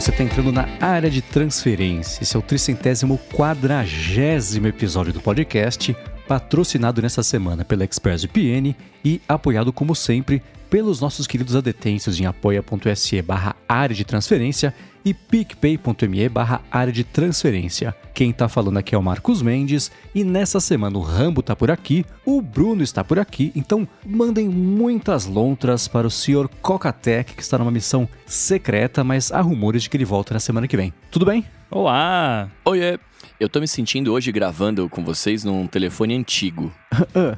você está entrando na área de transferência. Esse é o tricentésimo quadragésimo episódio do podcast, patrocinado nessa semana pela ExpressVPN e apoiado, como sempre, pelos nossos queridos adetêncios em apoia.se barra área de transferência e picpay.me barra área de transferência. Quem tá falando aqui é o Marcos Mendes e nessa semana o Rambo tá por aqui, o Bruno está por aqui, então mandem muitas lontras para o senhor Cocatec que está numa missão secreta, mas há rumores de que ele volta na semana que vem. Tudo bem? Olá! Oiê! Eu tô me sentindo hoje gravando com vocês num telefone antigo.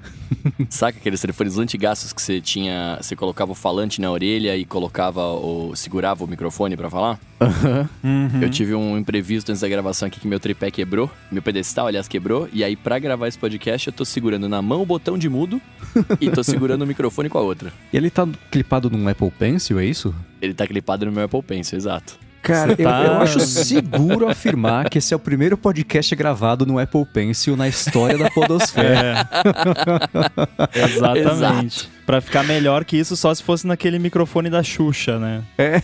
Saca aqueles telefones antigaços que você tinha. Você colocava o falante na orelha e colocava o. segurava o microfone para falar? Uhum. Eu tive um imprevisto antes da gravação aqui que meu tripé quebrou. Meu pedestal, aliás, quebrou. E aí, pra gravar esse podcast, eu tô segurando na mão o botão de mudo e tô segurando o microfone com a outra. E ele tá clipado num Apple Pencil, é isso? Ele tá clipado no meu Apple Pencil, exato. Cara, eu, tá- eu acho seguro afirmar que esse é o primeiro podcast gravado no Apple Pencil na história da Podosfera. É. Exatamente. Pra ficar melhor que isso, só se fosse naquele microfone da Xuxa, né? É.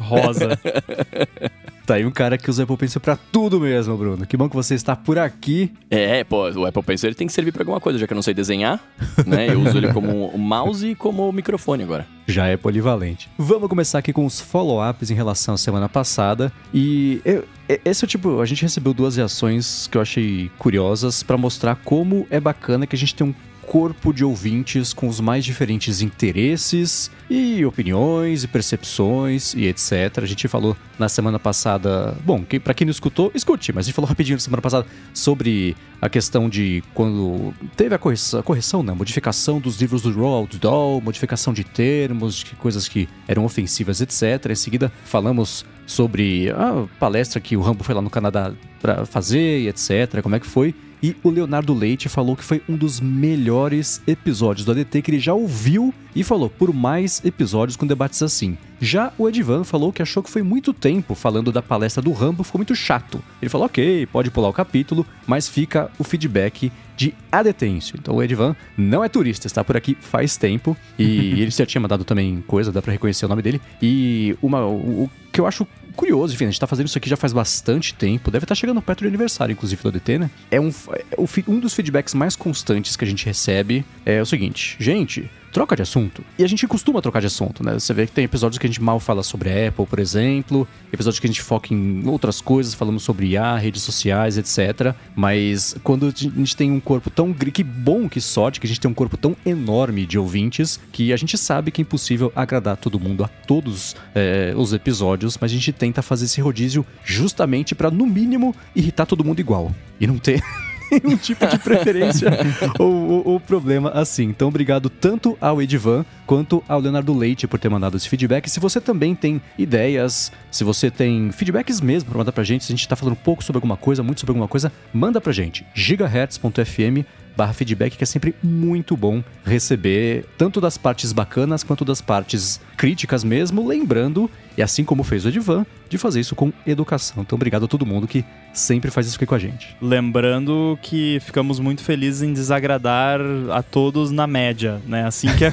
Rosa. Tá aí um cara que usa Apple Pencil pra tudo mesmo, Bruno. Que bom que você está por aqui. É, pô, o Apple Pencil ele tem que servir pra alguma coisa, já que eu não sei desenhar, né? Eu uso ele como o mouse e como microfone agora. Já é polivalente. Vamos começar aqui com os follow-ups em relação à semana passada. E eu- esse é o tipo, a gente recebeu duas reações que eu achei curiosas pra mostrar como é bacana que a gente tem um corpo de ouvintes com os mais diferentes interesses e opiniões e percepções e etc. A gente falou na semana passada, bom, para quem não escutou, escute, mas a gente falou rapidinho na semana passada sobre a questão de quando teve a correção, correção não, modificação dos livros do Roald Dahl, modificação de termos, de coisas que eram ofensivas, etc. Em seguida, falamos sobre a palestra que o Rambo foi lá no Canadá para fazer e etc, como é que foi. E o Leonardo Leite falou que foi um dos melhores episódios do ADT que ele já ouviu e falou por mais episódios com debates assim. Já o Edivan falou que achou que foi muito tempo falando da palestra do Rambo, ficou muito chato. Ele falou, ok, pode pular o capítulo, mas fica o feedback de adetêncio. Então o Edivan não é turista, está por aqui faz tempo. E ele já tinha mandado também coisa, dá pra reconhecer o nome dele. E uma, o que eu acho curioso, enfim, a gente tá fazendo isso aqui já faz bastante tempo, deve estar chegando perto do aniversário, inclusive, do ADT, né? É um, é um dos feedbacks mais constantes que a gente recebe é o seguinte, gente, troca de assunto. E a gente costuma trocar de assunto, né? Você vê que tem episódios que a gente mal fala sobre Apple, por exemplo, episódios que a gente foca em outras coisas, falamos sobre IA, redes sociais, etc. Mas quando a gente tem um corpo tão. Que bom, que sorte, que a gente tem um corpo tão enorme de ouvintes que a gente sabe que é impossível agradar todo mundo a todos é, os episódios, mas a gente tenta fazer esse rodízio justamente pra no mínimo, irritar todo mundo igual. E não ter. nenhum tipo de preferência ou, ou- ou problema assim. Então, obrigado tanto ao Edivan quanto ao Leonardo Leite por ter mandado esse feedback. Se você também tem ideias, se você tem feedbacks mesmo pra mandar pra gente, se a gente tá falando pouco sobre alguma coisa, muito sobre alguma coisa, manda pra gente. gigahertz.fm barra feedback, que é sempre muito bom receber tanto das partes bacanas quanto das partes críticas mesmo, lembrando, e assim como fez o Edivan, de fazer isso com educação. Então, obrigado a todo mundo que sempre faz isso aqui com a gente. Lembrando que ficamos muito felizes em desagradar a todos na média, né? Assim que é,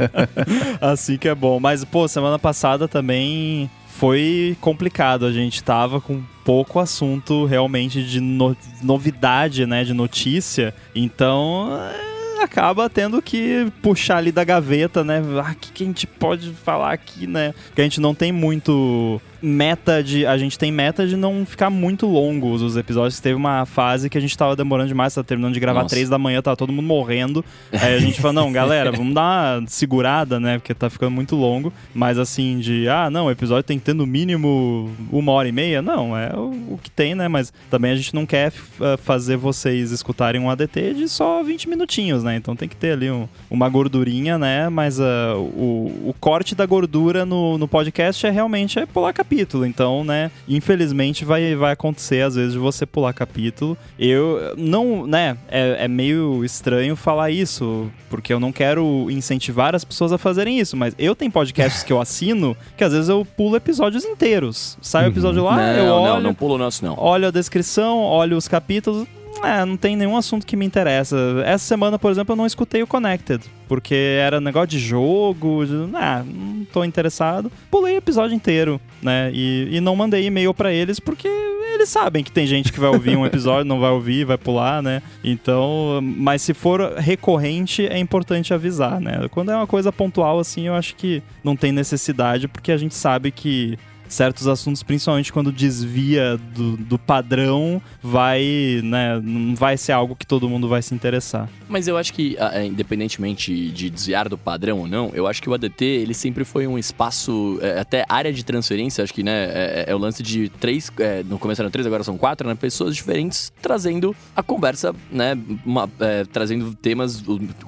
assim que é bom. Mas, pô, semana passada também foi complicado. A gente tava com pouco assunto realmente de no- novidade, né? De notícia. Então. é, Acaba tendo que puxar ali da gaveta, né? Ah, o que, que a gente pode falar aqui, né? Porque a gente não tem muito meta de. A gente tem meta de não ficar muito longos os episódios. Teve uma fase que a gente tava demorando demais, tava terminando de gravar Nossa. três da manhã, tava todo mundo morrendo. Aí a gente falou, não, galera, vamos dar uma segurada, né? Porque tá ficando muito longo. Mas assim, de ah, não, o episódio tem que ter no mínimo uma hora e meia. Não, é o, o que tem, né? Mas também a gente não quer ah, fazer vocês escutarem um ADT de só 20 minutinhos, né? Então tem que ter ali um- uma gordurinha, né? Mas ah, o, o corte da gordura no, no podcast é realmente é pular capítulo. Então, né? Infelizmente vai, vai acontecer às vezes de você pular capítulo. Eu não, né? É, é meio estranho falar isso, porque eu não quero incentivar as pessoas a fazerem isso. Mas eu tenho podcasts que eu assino que às vezes eu pulo episódios inteiros. Sai o episódio lá, não, eu olho não, não pula o nosso, não. olho a descrição, olho os capítulos. É, não tem nenhum assunto que me interessa. Essa semana, por exemplo, eu não escutei o Connected, porque era negócio de jogo, de, ah, não tô interessado. Pulei o episódio inteiro, né? E, e não mandei e-mail para eles porque eles sabem que tem gente que vai ouvir um episódio, não vai ouvir, vai pular, né? Então, mas se for recorrente, é importante avisar, né? Quando é uma coisa pontual assim, eu acho que não tem necessidade, porque a gente sabe que certos assuntos, principalmente quando desvia do, do padrão, vai, né, não vai ser algo que todo mundo vai se interessar. Mas eu acho que, é, independentemente de desviar do padrão ou não, eu acho que o ADT, ele sempre foi um espaço, é, até área de transferência, acho que, né, é, é o lance de três, é, no começo eram três, agora são quatro, né, pessoas diferentes trazendo a conversa, né, uma, é, trazendo temas,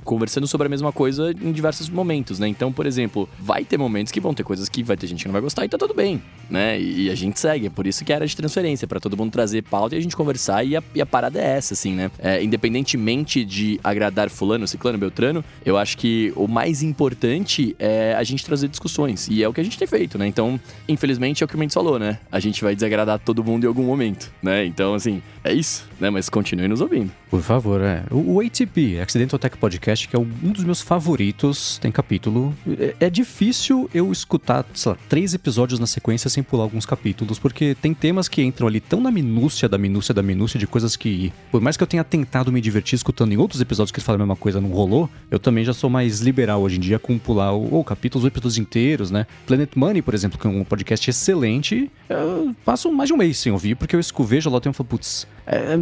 conversando sobre a mesma coisa em diversos momentos, né, então, por exemplo, vai ter momentos que vão ter coisas que vai ter gente que não vai gostar e tá tudo bem, né? E a gente segue. É por isso que era de transferência, para todo mundo trazer pauta e a gente conversar. E a, e a parada é essa, assim, né? É, independentemente de agradar Fulano, Ciclano, Beltrano, eu acho que o mais importante é a gente trazer discussões. E é o que a gente tem feito, né? Então, infelizmente, é o que o Mendes falou, né? A gente vai desagradar todo mundo em algum momento, né? Então, assim, é isso, né? Mas continue nos ouvindo. Por favor, é. O, ATP, Accidental Tech Podcast, que é um dos meus favoritos, tem capítulo. É, é difícil eu escutar, sei lá, três episódios na sequência sem pular alguns capítulos, porque tem temas que entram ali tão na minúcia da minúcia da minúcia de coisas que, por mais que eu tenha tentado me divertir escutando em outros episódios que eles falam a mesma coisa, não rolou, eu também já sou mais liberal hoje em dia com pular ou, capítulos ou episódios inteiros, né? Planet Money, por exemplo, que é um podcast excelente, eu passo mais de um mês sem ouvir, porque eu vejo lá e falo, putz, é,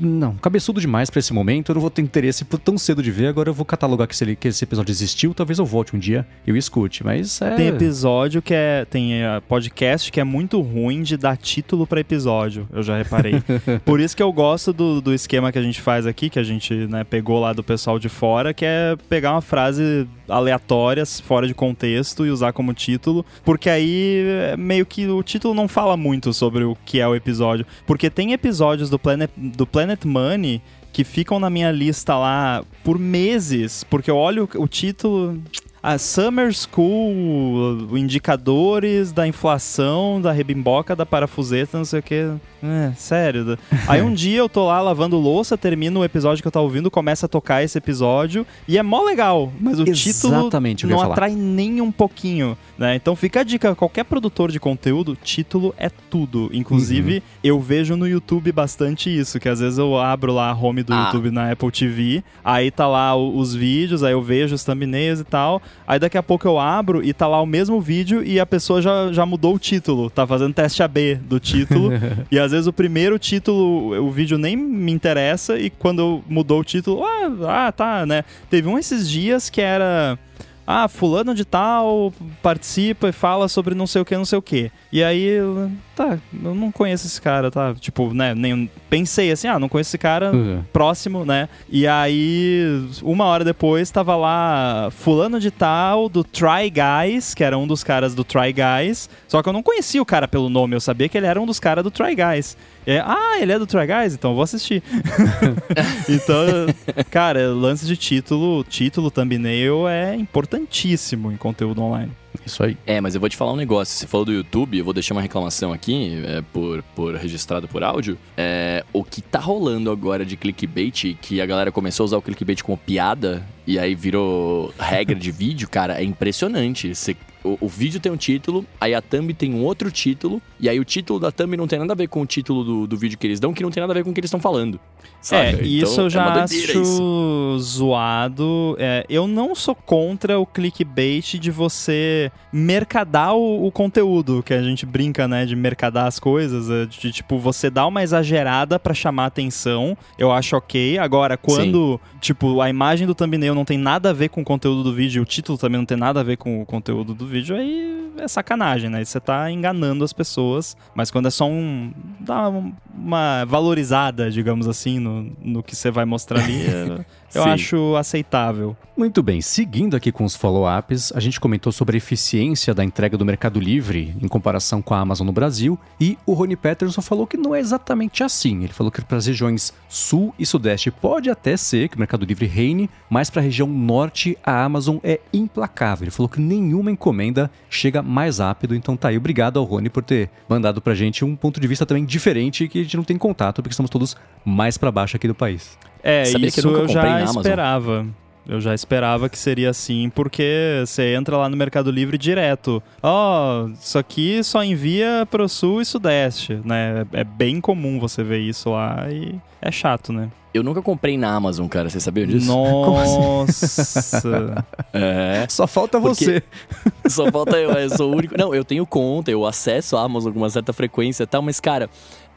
não, cabeçudo demais para esse momento, eu não vou ter interesse tão cedo de ver, agora eu vou catalogar que, se que esse episódio existiu, talvez eu volte um dia e eu escute, mas é... Tem episódio que é, tem é, podcast que é muito ruim de dar título para episódio, eu já reparei. Por isso que eu gosto do, do esquema que a gente faz aqui, que a gente né, pegou lá do pessoal de fora, que é pegar uma frase aleatória, fora de contexto e usar como título, porque aí é, meio que o título não fala muito sobre o que é o episódio, porque tem episódios do Planet, do Planet Money que ficam na minha lista lá por meses, porque eu olho o título. A Summer School, indicadores da inflação, da rebimboca, da parafuseta, não sei o que. É, sério. Aí um dia eu tô lá lavando louça, termino o episódio que eu tava ouvindo, começa a tocar esse episódio, e é mó legal, mas o Exatamente, título não atrai nem um pouquinho, né? Então fica a dica, qualquer produtor de conteúdo, título é tudo. Inclusive, uhum. eu vejo no YouTube bastante isso, que às vezes eu abro lá a home do ah. YouTube na Apple TV, aí tá lá os vídeos, aí eu vejo os thumbnails e tal, aí daqui a pouco eu abro e tá lá o mesmo vídeo e a pessoa já, já mudou o título, tá fazendo teste AB do título, e às vezes o primeiro título, o vídeo nem me interessa, e quando mudou o título, ah, ah tá, né? Teve um esses dias que era ah, fulano de tal participa e fala sobre não sei o que, não sei o que. E aí, tá, eu não conheço esse cara, tá? Tipo, né, nem pensei assim, ah, não conheço esse cara uhum. próximo, né? E aí, uma hora depois, tava lá fulano de tal do Try Guys, que era um dos caras do Try Guys, só que eu não conhecia o cara pelo nome, eu sabia que ele era um dos caras do Try Guys. É, ah, ele é do Try Guys? Então vou assistir. então, cara, lance de título, título, thumbnail é importantíssimo em conteúdo online. Isso aí. É, mas eu vou te falar um negócio. Você falou do YouTube, eu vou deixar uma reclamação aqui, é, por, por registrado por áudio. É, o que tá rolando agora de clickbait, que a galera começou a usar o clickbait como piada, e aí virou regra de vídeo, cara, é impressionante. Você o, o, vídeo tem um título, aí a thumb tem um outro título, e aí o título da thumb não tem nada a ver com o título do, do vídeo que eles dão, que não tem nada a ver com o que eles estão falando. É, isso então, eu já é acho isso. zoado. É, eu não sou contra o clickbait de você mercadar o, o, conteúdo, que a gente brinca, né, de mercadar as coisas, é, de tipo, você dá uma exagerada para chamar atenção, eu acho ok. Agora, quando, Sim. tipo, a imagem do thumbnail não tem nada a ver com o conteúdo do vídeo, o título também não tem nada a ver com o conteúdo do vídeo, aí é sacanagem, né? Você tá enganando as pessoas, mas quando é só um. dá uma valorizada, digamos assim, no, no que você vai mostrar ali, eu acho aceitável. Muito bem, seguindo aqui com os follow-ups, a gente comentou sobre a eficiência da entrega do Mercado Livre em comparação com a Amazon no Brasil, e o Rony Peterson falou que não é exatamente assim. Ele falou que para as regiões sul e sudeste pode até ser que o Mercado Livre reine, mas para a região norte a Amazon é implacável. Ele falou que nenhuma encomenda encomenda chega mais rápido. Então tá aí, obrigado ao Rony por ter mandado pra gente um ponto de vista também diferente que a gente não tem contato, porque estamos todos mais para baixo aqui do país. É, Sabia isso eu, eu já esperava. Eu já esperava que seria assim, porque você entra lá no Mercado Livre direto. Ó, oh, isso aqui só envia pro sul e sudeste, né? É bem comum você ver isso lá e é chato, né? Eu nunca comprei na Amazon, cara. Você sabia disso? Nossa! é. Só falta você. Só falta eu. Eu sou o único. Não, eu tenho conta, eu acesso a Amazon com uma certa frequência e tal, mas, cara,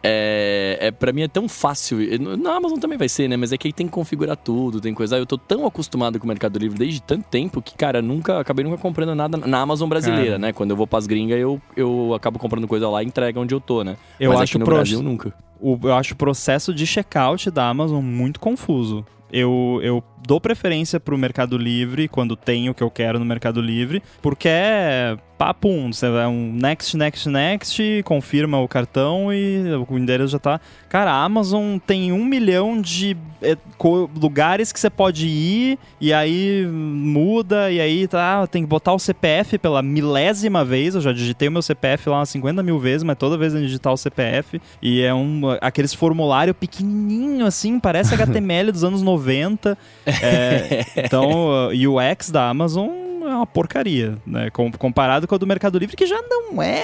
é, é, pra mim é tão fácil. Na Amazon também vai ser, né? Mas é que aí tem que configurar tudo, tem coisa. Eu tô tão acostumado com o Mercado Livre desde tanto tempo que, cara, nunca acabei nunca comprando nada na Amazon brasileira, né? Quando eu vou pras gringas, eu, eu acabo comprando coisa lá e entrega onde eu tô, né? Eu Mas acho aqui no pro... Brasil nunca. O, eu acho o processo de checkout da Amazon muito confuso. Eu, eu dou preferência pro Mercado Livre quando tenho o que eu quero no Mercado Livre, porque é papum, você vai um next, next, next, confirma o cartão e o endereço já tá. Cara, a Amazon tem um milhão de é, lugares que você pode ir e aí muda e aí tá, tem que botar o CPF pela milésima vez. Eu já digitei o meu CPF lá umas 50 mil vezes, mas toda vez eu digitar o CPF e é um aqueles formulário pequenininho assim, parece HTML dos anos 90. É, então, o UX da Amazon é uma porcaria, né? Comparado com a do Mercado Livre, que já não é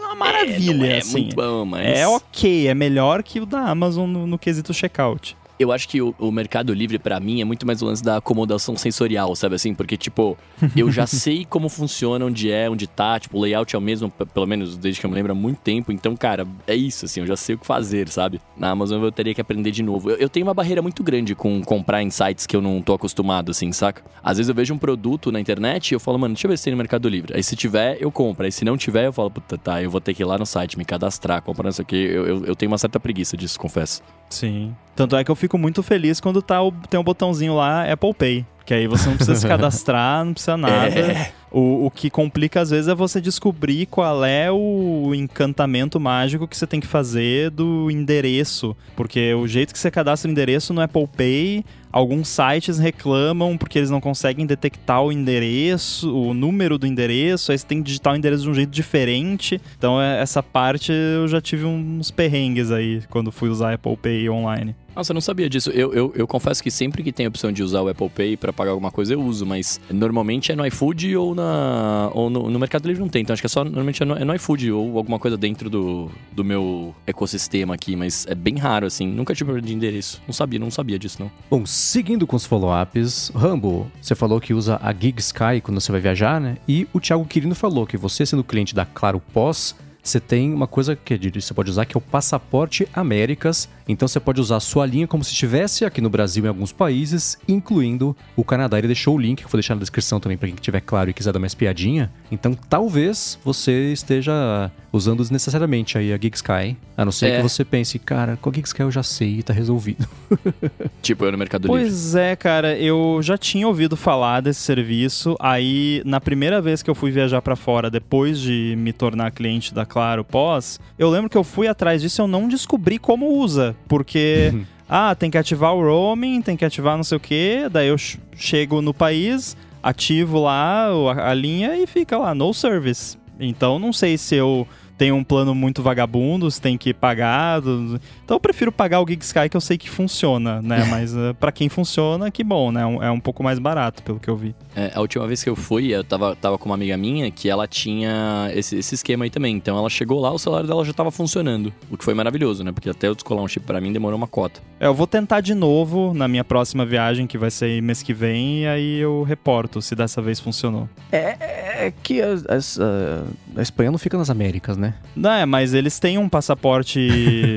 uma maravilha. É, é assim. muito bom, mas. É ok, é melhor que o da Amazon no, no quesito checkout. Eu acho que o, o Mercado Livre, para mim, é muito mais o lance da acomodação sensorial, sabe assim? Porque, tipo, eu já sei como funciona, onde é, onde tá, tipo, o layout é o mesmo, pelo menos desde que eu me lembro há muito tempo. Então, cara, é isso, assim, eu já sei o que fazer, sabe? Na Amazon eu teria que aprender de novo. Eu, eu tenho uma barreira muito grande com comprar em sites que eu não tô acostumado, assim, saca? Às vezes eu vejo um produto na internet e eu falo, mano, deixa eu ver se tem no Mercado Livre. Aí se tiver, eu compro. Aí se não tiver, eu falo, puta, tá, eu vou ter que ir lá no site, me cadastrar, comprar isso aqui. Eu, eu, eu tenho uma certa preguiça disso, confesso. Sim. Tanto é que eu fico muito feliz quando tá o, tem um botãozinho lá Apple Pay. Que aí você não precisa se cadastrar, não precisa nada. É. O, o que complica às vezes é você descobrir qual é o encantamento mágico que você tem que fazer do endereço. Porque o jeito que você cadastra o endereço no Apple Pay alguns sites reclamam porque eles não conseguem detectar o endereço, o número do endereço, aí você tem que digitar o endereço de um jeito diferente. Então, é, essa parte eu já tive uns perrengues aí quando fui usar Apple Pay online. Nossa, eu não sabia disso. Eu, eu, eu, confesso que sempre que tem a opção de usar o Apple Pay para pagar alguma coisa, eu uso, mas normalmente é no iFood ou, na, ou no, no Mercado Livre não tem. Então acho que é só normalmente é no, é no iFood ou alguma coisa dentro do, do meu ecossistema aqui, mas é bem raro, assim. Nunca tive de endereço. Não sabia, não sabia disso, não. Bom, seguindo com os follow-ups, Rambo, você falou que usa a Gig Sky quando você vai viajar, né? E o Thiago Quirino falou que você, sendo cliente da Claro Pós, você tem uma coisa que você pode usar que é o Passaporte Américas. Então você pode usar a sua linha como se estivesse aqui no Brasil em alguns países, incluindo o Canadá. Ele deixou o link que eu vou deixar na descrição também para quem tiver claro e quiser dar uma espiadinha. Então talvez você esteja usando desnecessariamente aí a Gig Sky, a não ser é. que você pense, cara, com a Gig Sky eu já sei e tá resolvido. tipo, eu no Mercado Livre. Pois é, cara, eu já tinha ouvido falar desse serviço, aí na primeira vez que eu fui viajar para fora, depois de me tornar cliente da claro, pós, eu lembro que eu fui atrás disso e eu não descobri como usa, porque. Uhum. ah, tem que ativar o roaming, tem que ativar não sei o que, daí eu chego no país, ativo lá a linha e fica lá, no service. Então não sei se eu tem um plano muito vagabundo, você tem que pagar. Então eu prefiro pagar o Gig Sky que eu sei que funciona, né? Mas eh, para quem funciona, que bom, né? É um pouco mais barato, pelo que eu vi. É, a última vez que eu fui, eu tava, tava com uma amiga minha que ela tinha esse, esse esquema aí também. Então ela chegou lá, o celular dela já tava funcionando. O que foi maravilhoso, né? Porque até eu descolar um chip para mim demorou uma cota. É, eu vou tentar de novo na minha próxima viagem, que vai ser mês que vem, e aí eu reporto se dessa vez funcionou. É, é que a, a, a Espanha não fica nas Américas, né? Não, é, mas eles têm um passaporte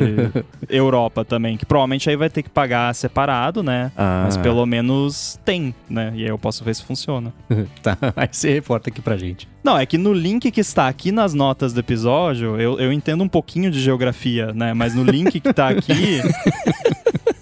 Europa também, que provavelmente aí vai ter que pagar separado, né? Ah. Mas pelo menos tem, né? E aí eu posso ver se funciona. tá, aí você reporta aqui pra gente. Não, é que no link que está aqui nas notas do episódio, eu, eu entendo um pouquinho de geografia, né? Mas no link que tá aqui,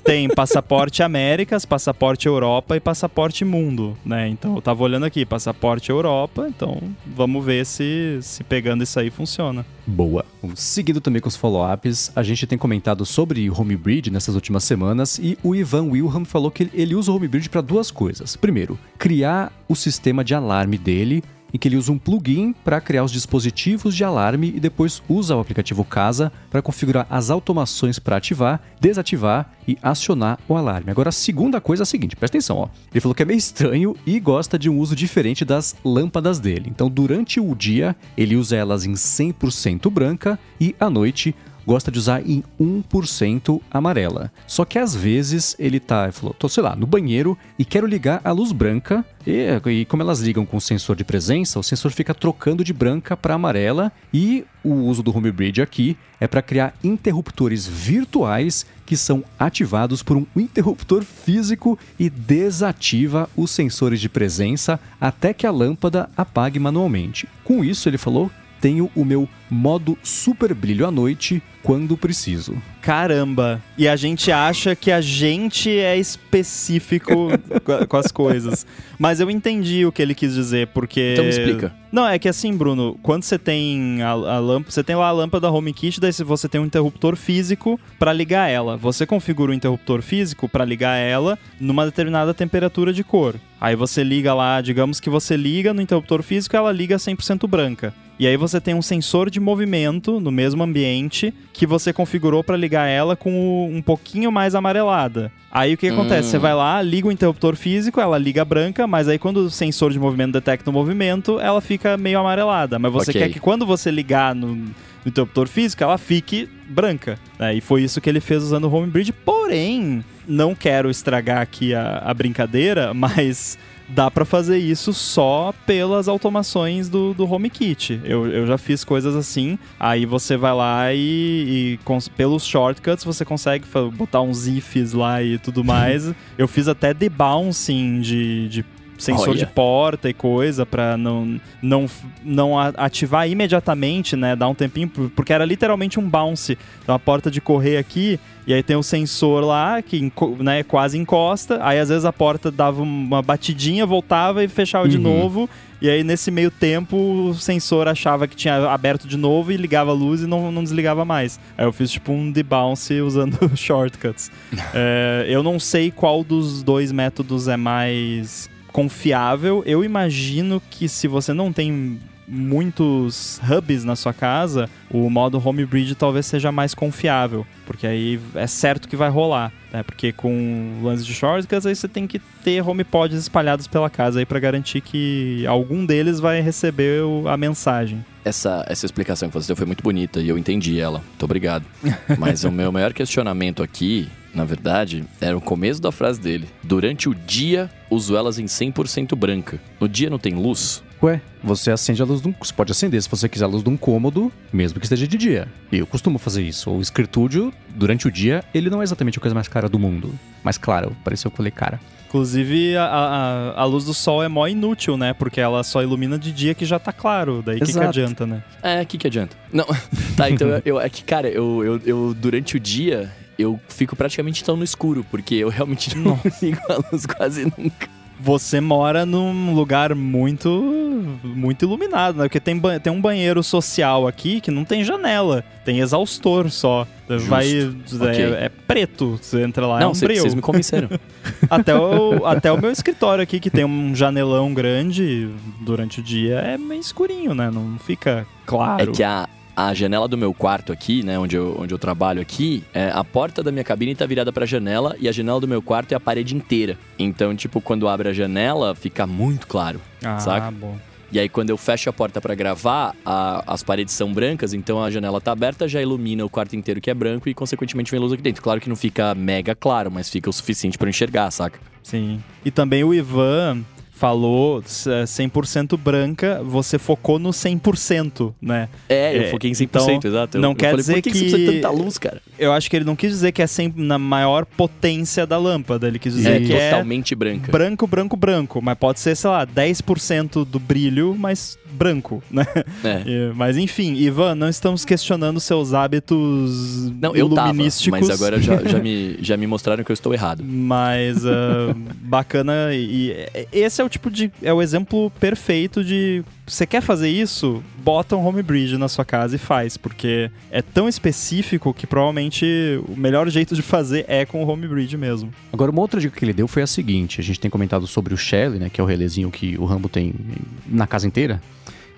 tem passaporte Américas, passaporte Europa e passaporte Mundo, né? Então eu tava olhando aqui, passaporte Europa, então vamos ver se, se pegando isso aí funciona. Boa. Seguindo também com os follow-ups, a gente tem comentado sobre Homebridge nessas últimas semanas e o Ivan Wilhelm falou que ele usa o Homebridge para duas coisas. Primeiro, criar o sistema de alarme dele em que ele usa um plugin para criar os dispositivos de alarme e depois usa o aplicativo Casa para configurar as automações para ativar, desativar e acionar o alarme. Agora, a segunda coisa é a seguinte, presta atenção, ó. Ele falou que é meio estranho e gosta de um uso diferente das lâmpadas dele. Então, durante o dia, ele usa elas em 100% branca e à noite gosta de usar em 1% amarela. Só que às vezes ele tá, falou, tô sei lá, no banheiro e quero ligar a luz branca e, e como elas ligam com o sensor de presença, o sensor fica trocando de branca para amarela e o uso do Homebridge aqui é para criar interruptores virtuais que são ativados por um interruptor físico e desativa os sensores de presença até que a lâmpada apague manualmente. Com isso, ele falou tenho o meu modo super brilho à noite quando preciso. Caramba! E a gente acha que a gente é específico com as coisas. Mas eu entendi o que ele quis dizer, porque. Então me explica. Não, é que assim, Bruno, quando você tem a, a lâmpada, você tem lá a lâmpada HomeKit, daí você tem um interruptor físico para ligar ela. Você configura o interruptor físico para ligar ela numa determinada temperatura de cor. Aí você liga lá, digamos que você liga no interruptor físico, ela liga 100% branca. E aí você tem um sensor de movimento no mesmo ambiente que você configurou para ligar ela com um pouquinho mais amarelada. Aí o que, que hum. acontece? Você vai lá, liga o interruptor físico, ela liga branca, mas aí quando o sensor de movimento detecta o movimento, ela fica meio amarelada. Mas você okay. quer que quando você ligar no, no interruptor físico, ela fique branca. Né? E foi isso que ele fez usando o Homebridge. Porém, não quero estragar aqui a, a brincadeira, mas dá para fazer isso só pelas automações do, do HomeKit. Eu, eu já fiz coisas assim, aí você vai lá e, e com, pelos shortcuts você consegue botar uns ifs lá e tudo mais. eu fiz até debouncing de, de sensor Olha. de porta e coisa para não, não, não ativar imediatamente, né? Dar um tempinho, porque era literalmente um bounce. Então a porta de correr aqui, e aí tem o sensor lá que né, quase encosta, aí às vezes a porta dava uma batidinha, voltava e fechava uhum. de novo. E aí, nesse meio tempo, o sensor achava que tinha aberto de novo e ligava a luz e não, não desligava mais. Aí eu fiz tipo um debounce usando shortcuts. é, eu não sei qual dos dois métodos é mais confiável. Eu imagino que se você não tem muitos hubs na sua casa, o modo home bridge talvez seja mais confiável, porque aí é certo que vai rolar, né? Porque com lance de shortcuts aí você tem que ter HomePods espalhados pela casa aí para garantir que algum deles vai receber a mensagem. Essa, essa explicação que você deu foi muito bonita e eu entendi ela. Muito obrigado. Mas o meu maior questionamento aqui na verdade, era o começo da frase dele. Durante o dia, uso elas em 100% branca. No dia não tem luz? Ué, você acende a luz de um. Você pode acender se você quiser a luz de um cômodo, mesmo que esteja de dia. Eu costumo fazer isso. O escritúdio, durante o dia, ele não é exatamente a coisa mais cara do mundo. Mas claro, pareceu que eu falei cara. Inclusive, a, a, a, luz do sol é mó inútil, né? Porque ela só ilumina de dia que já tá claro. Daí o que, que adianta, né? É, o que, que adianta? Não. tá, então eu, é que, cara, eu, eu, eu durante o dia eu fico praticamente tão no escuro, porque eu realmente não ligo a luz quase nunca. Você mora num lugar muito muito iluminado, né? Porque tem, tem um banheiro social aqui que não tem janela, tem exaustor só. Justo. Vai okay. é, é, preto, você entra lá, não, é um breu. Vocês me convenceram. até, o, até o meu escritório aqui, que tem um janelão grande durante o dia, é meio escurinho, né? Não fica claro. É que a, a janela do meu quarto aqui, né, onde eu, onde eu trabalho aqui, é, a porta da minha cabine tá virada pra janela e a janela do meu quarto é a parede inteira. Então, tipo, quando abre a janela, fica muito claro, ah, saca? bom. E aí, quando eu fecho a porta para gravar, a, as paredes são brancas, então a janela tá aberta, já ilumina o quarto inteiro que é branco e, consequentemente, vem luz aqui dentro. Claro que não fica mega claro, mas fica o suficiente para enxergar, saca? Sim. E também o Ivan, falou 100% é, branca, você focou no 100%, né? É, eu é, foquei em 100%, então, exato. Eu, não eu quer falei, dizer que, que isso precisa tanta luz, cara. Eu acho que ele não quis dizer que é sempre na maior potência da lâmpada, ele quis dizer é, que é totalmente branca. Branco, branco, branco, mas pode ser, sei lá, 10% do brilho, mas branco, né? É. Mas enfim, Ivan, não estamos questionando seus hábitos não, eu iluminísticos. Tava, mas agora já, já, me, já me mostraram que eu estou errado. Mas uh, bacana e esse é o tipo de. É o exemplo perfeito de. Você quer fazer isso? Bota um home bridge na sua casa e faz, porque é tão específico que provavelmente o melhor jeito de fazer é com o home bridge mesmo. Agora, uma outra dica que ele deu foi a seguinte: a gente tem comentado sobre o Shelly, né? Que é o relezinho que o Rambo tem na casa inteira.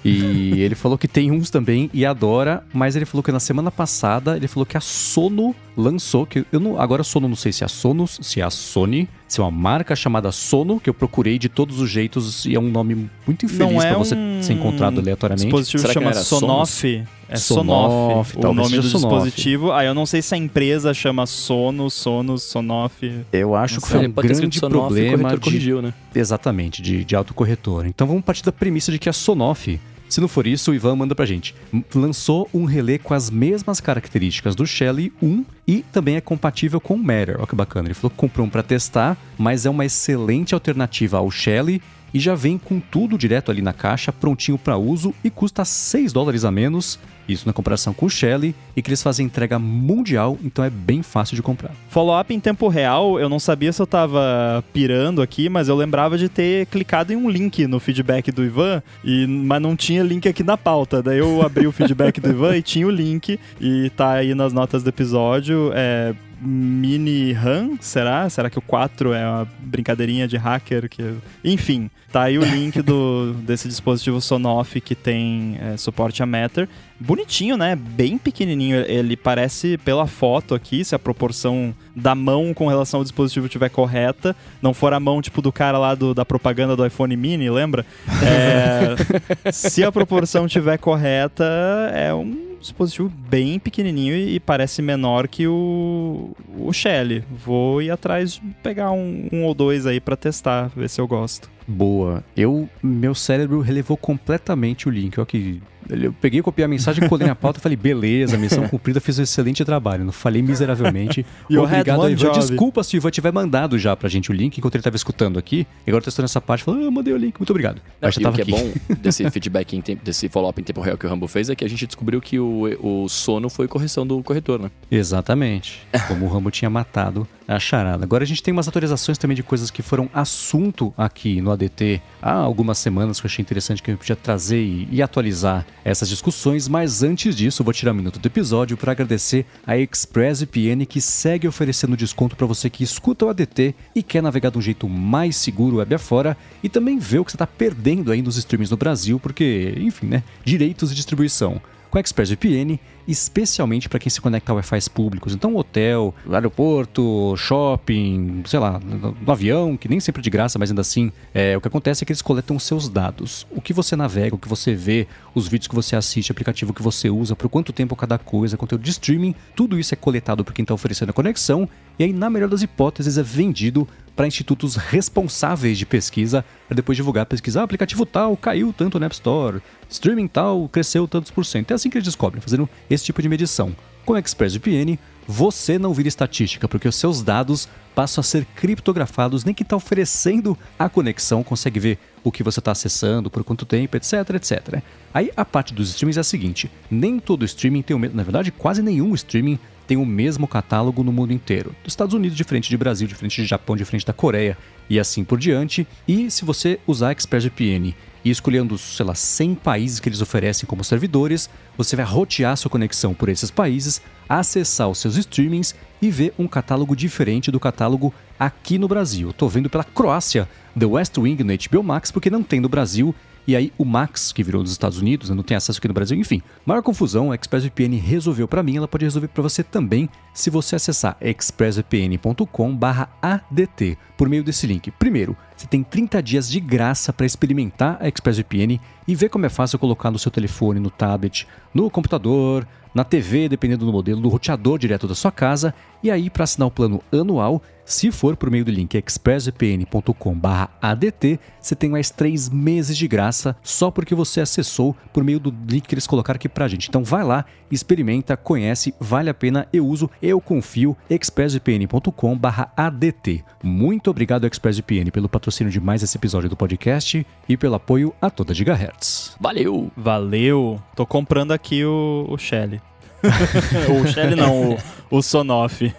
E ele falou que tem uns também e adora, mas ele falou que na semana passada ele falou que a Sono lançou, que eu não, agora Sono não sei se é a Sonos, se é a Sony, se é uma marca chamada Sono, que eu procurei de todos os jeitos e é um nome muito infeliz Não é pra você um ser encontrado aleatoriamente. dispositivo Será que chama Sonoff. É Sonoff, Sonoff, o nome do Sonoff. dispositivo. Aí eu não sei se a empresa chama Sono, Sonos, Sonoff. Eu acho que foi um escrito grande Sonoff e o problema corretor de corrigiu, né? Exatamente, de, de autocorretor. Então vamos partir da premissa de que a Sonoff, se não for isso, o Ivan manda pra gente, lançou um relé com as mesmas características do Shelly 1 e também é compatível com o Matter. Olha que bacana. Ele falou que comprou um pra testar, mas é uma excelente alternativa ao Shelly e já vem com tudo direto ali na caixa, prontinho para uso e custa 6 dólares a menos. Isso na comparação com o Shelly e que eles fazem entrega mundial, então é bem fácil de comprar. Follow-up em tempo real, eu não sabia se eu tava pirando aqui, mas eu lembrava de ter clicado em um link no feedback do Ivan, e, mas não tinha link aqui na pauta. Daí eu abri o feedback do Ivan e tinha o link, e tá aí nas notas do episódio. É mini RAM, será? Será que o 4 é uma brincadeirinha de hacker? Que... Enfim, tá aí o link do, desse dispositivo Sonoff que tem é, suporte a Matter. Bonitinho, né? Bem pequenininho. Ele parece, pela foto aqui, se a proporção da mão com relação ao dispositivo estiver correta, não for a mão tipo do cara lá do- da propaganda do iPhone mini, lembra? É, se a proporção estiver correta, é um dispositivo bem pequenininho e, parece menor que o, o Shelly. Vou ir atrás de pegar um, um ou dois aí pra testar, ver se eu gosto. Boa. Eu, meu cérebro relevou completamente o link. Olha que eu peguei, copiei a mensagem, colei na pauta e falei, beleza, missão cumprida, fiz um excelente trabalho. Não falei miseravelmente. Had Obrigado, Ivan. job. Desculpa se o Ivan tiver mandado já pra gente o link enquanto ele tava escutando aqui. E agora testando essa parte, falou, ah, eu mandei o link, muito obrigado. Mas já e o tava que aqui. é bom desse feedback, em tempo, desse follow-up em tempo real que o Rambo fez é que a gente descobriu que o, o sono foi correção do corretor, né? Exatamente. Como o Rambo tinha matado a charada. Agora a gente tem umas atualizações também de coisas que foram assunto aqui no ADT há algumas semanas que eu achei interessante que eu podia trazer e, e atualizar essas discussões. Mas antes disso, vou tirar um minuto do episódio para agradecer a ExpressVPN que segue oferecendo desconto para você que escuta o ADT e quer navegar de um jeito mais seguro web afora e também ver o que você está perdendo aí nos streams no Brasil, porque, enfim, né? Direitos de distribuição com a ExpressVPN, especialmente para quem se conecta a Wi-Fi públicos. Então, hotel, aeroporto, shopping, sei lá, no, avião, que nem sempre é de graça, mas ainda assim, é, o que acontece é que eles coletam seus dados. O que você navega, o que você vê, os vídeos que você assiste, aplicativo que você usa, por quanto tempo cada coisa, conteúdo de streaming, tudo isso é coletado por quem está oferecendo a conexão e aí, na melhor das hipóteses, é vendido para institutos responsáveis de pesquisa para depois divulgar a pesquisa. Ah, aplicativo tal caiu tanto no App Store, streaming tal cresceu tantos por cento. É assim que eles descobrem, fazendo esse tipo de medição. Com ExpressVPN, você não vira estatística, porque os seus dados passam a ser criptografados, nem quem está oferecendo a conexão consegue ver o que você está acessando, por quanto tempo, etc, etc. Aí a parte dos streamings é a seguinte: nem todo streaming tem o mesmo, na verdade, quase nenhum streaming tem o mesmo catálogo no mundo inteiro. Dos Estados Unidos, diferente de Brasil, diferente de Japão, diferente da Coreia e assim por diante. E se você usar ExpressVPN e escolher dos, sei lá, 100 países que eles oferecem como servidores, você vai rotear sua conexão por esses países, acessar os seus streamings e ver um catálogo diferente do catálogo aqui no Brasil. Tô vendo pela Croácia The West Wing no HBO Max porque não tem no Brasil e aí o Max, que virou dos Estados Unidos, né, não tem acesso aqui no Brasil, enfim. Maior confusão, a ExpressVPN resolveu para mim, ela pode resolver para você também se você acessar expressvpn.com/adt por meio desse link. Primeiro, você tem 30 dias de graça para experimentar a ExpressVPN e ver como é fácil colocar no seu telefone, no tablet, no computador, na TV, dependendo do modelo, no roteador direto da sua casa. E aí, para assinar o plano anual, se for por meio do link expressvpn.com/adt, você tem mais três meses de graça só porque você acessou por meio do link que eles colocaram aqui pra gente. Então vai lá, experimenta, conhece, vale a pena, eu uso, eu confio, expressvpn.com/adt. Muito obrigado ExpressVPN pelo patrocínio de mais esse episódio do podcast e pelo apoio a toda Gigahertz. Valeu! Valeu! Tô comprando aqui o, o Shelly. o Shelly não, o, o Sonoff.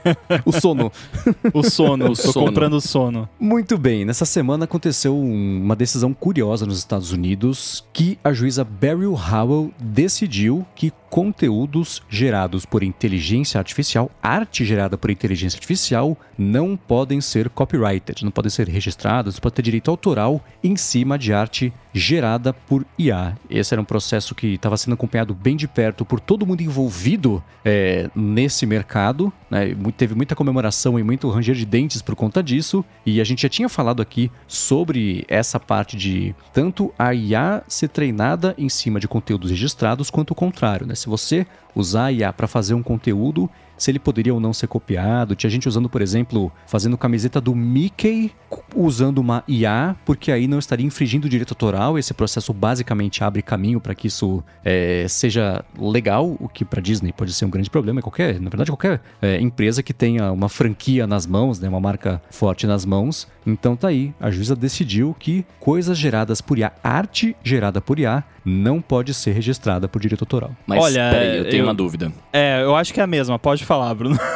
o sono. o sono. O Tô sono. comprando o sono. Muito bem, nessa semana aconteceu um- uma decisão curiosa nos Estados Unidos que a juíza Beryl Howell decidiu que conteúdos gerados por inteligência artificial, arte gerada por inteligência artificial, não podem ser copyrighted, não podem ser registrados, não pode ter direito autoral em cima de arte gerada por IA. Esse era um processo que estava sendo acompanhado bem de perto por todo mundo envolvido é, nesse mercado. Né? Teve muita comemoração e muito ranger de dentes por conta disso. E a gente já tinha falado aqui sobre essa parte de tanto a IA ser treinada em cima de conteúdos registrados, quanto o contrário. Né? Se você usar a IA para fazer um conteúdo, se ele poderia ou não ser copiado. Tinha gente usando, por exemplo, fazendo camiseta do Mickey usando uma IA, porque aí não estaria infringindo o direito autoral. Esse processo basicamente abre caminho para que isso é, seja legal, o que para Disney pode ser um grande problema. Qualquer, na verdade, qualquer é, empresa que tenha uma franquia nas mãos, né, uma marca forte nas mãos. Então tá aí, a juíza decidiu que coisas geradas por IA, arte gerada por IA, não pode ser registrada por direito autoral. Mas Olha, peraí, eu tenho eu- uma dúvida. É, eu acho que é a mesma. Pode falar, Bruno.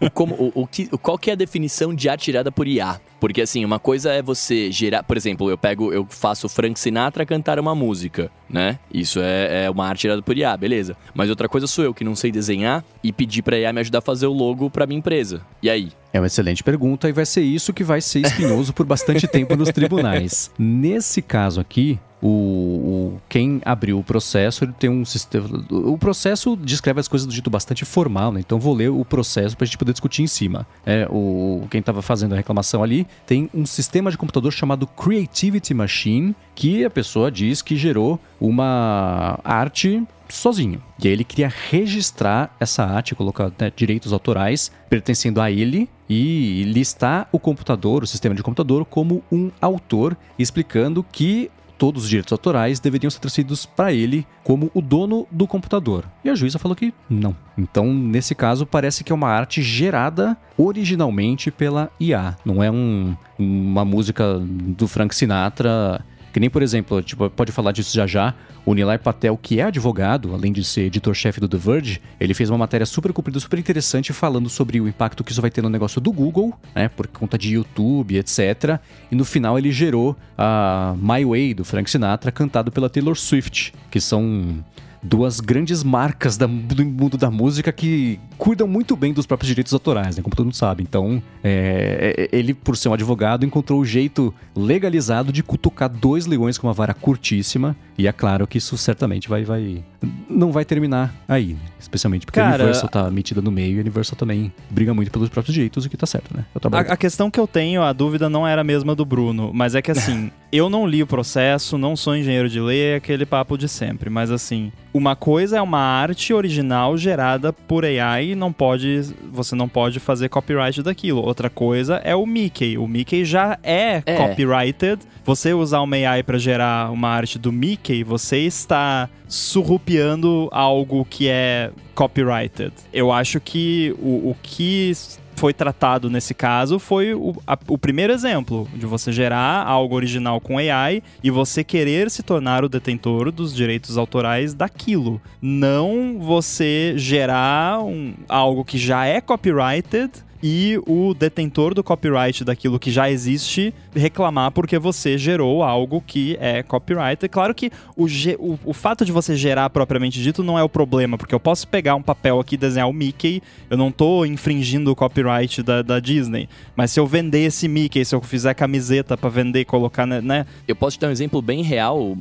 O, como, o, o que, qual que é a definição de arte tirada por IA? Porque assim, uma coisa é você gerar, por exemplo, eu pego, eu faço Frank Sinatra cantar uma música, né? Isso é, é uma arte tirada por IA, beleza. Mas outra coisa sou eu que não sei desenhar e pedir pra IA me ajudar a fazer o logo pra minha empresa. E aí? É uma excelente pergunta e vai ser isso que vai ser espinhoso por bastante tempo nos tribunais. Nesse caso aqui, o, o- quem abriu o processo ele tem um sistema. O processo descreve as coisas do jeito bastante formal, né? Então vou ler o processo para a gente poder discutir em cima. É, o, quem estava fazendo a reclamação ali tem um sistema de computador chamado Creativity Machine, que a pessoa diz que gerou uma arte sozinho. E aí ele queria registrar essa arte, colocar né, direitos autorais pertencendo a ele e listar o computador, o sistema de computador, como um autor, explicando que todos os direitos autorais deveriam ser transferidos para ele como o dono do computador. E a juíza falou que não. Então, nesse caso, parece que é uma arte gerada originalmente pela IA. Não é um- uma música do Frank Sinatra que nem, por exemplo, tipo, pode falar disso já já, o Nilay Patel, que é advogado, além de ser editor-chefe do The Verge, ele fez uma matéria super comprida, super interessante, falando sobre o impacto que isso vai ter no negócio do Google, né, por conta de YouTube, etc. E no final ele gerou a My Way, do Frank Sinatra, cantado pela Taylor Swift, que são duas grandes marcas da- do mundo da música que cuidam muito bem dos próprios direitos autorais, né? Como todo mundo sabe. Então, é, é, ele, por ser um advogado, encontrou o jeito legalizado de cutucar dois leões com uma vara curtíssima. E é claro que isso certamente vai, vai não vai terminar aí, né? especialmente porque a Cara, Universal tá metida no meio e a Universal também briga muito pelos próprios direitos, o que tá certo, né? A, a questão que eu tenho, a dúvida não era a mesma do Bruno, mas é que assim, eu não li o processo, não sou engenheiro de lei, é aquele papo de sempre. Mas assim, uma coisa é uma arte original gerada por AI e não pode, você não pode fazer copyright daquilo. Outra coisa é o Mickey. O Mickey já é, É. copyrighted. Você usar uma AI para gerar uma arte do Mickey, você está surrupiando algo que é copyrighted. Eu acho que o, o que foi tratado nesse caso foi o, a- o primeiro exemplo de você gerar algo original com AI e você querer se tornar o detentor dos direitos autorais daquilo. Não você gerar um- algo que já é copyrighted e o detentor do copyright daquilo que já existe reclamar porque você gerou algo que é copyright. É claro que o, o, o fato de você gerar propriamente dito não é o problema, porque eu posso pegar um papel aqui e desenhar o Mickey, eu não tô infringindo o copyright da, da Disney. Mas se eu vender esse Mickey, se eu fizer camiseta pra vender e colocar, né, né? Eu posso te dar um exemplo bem real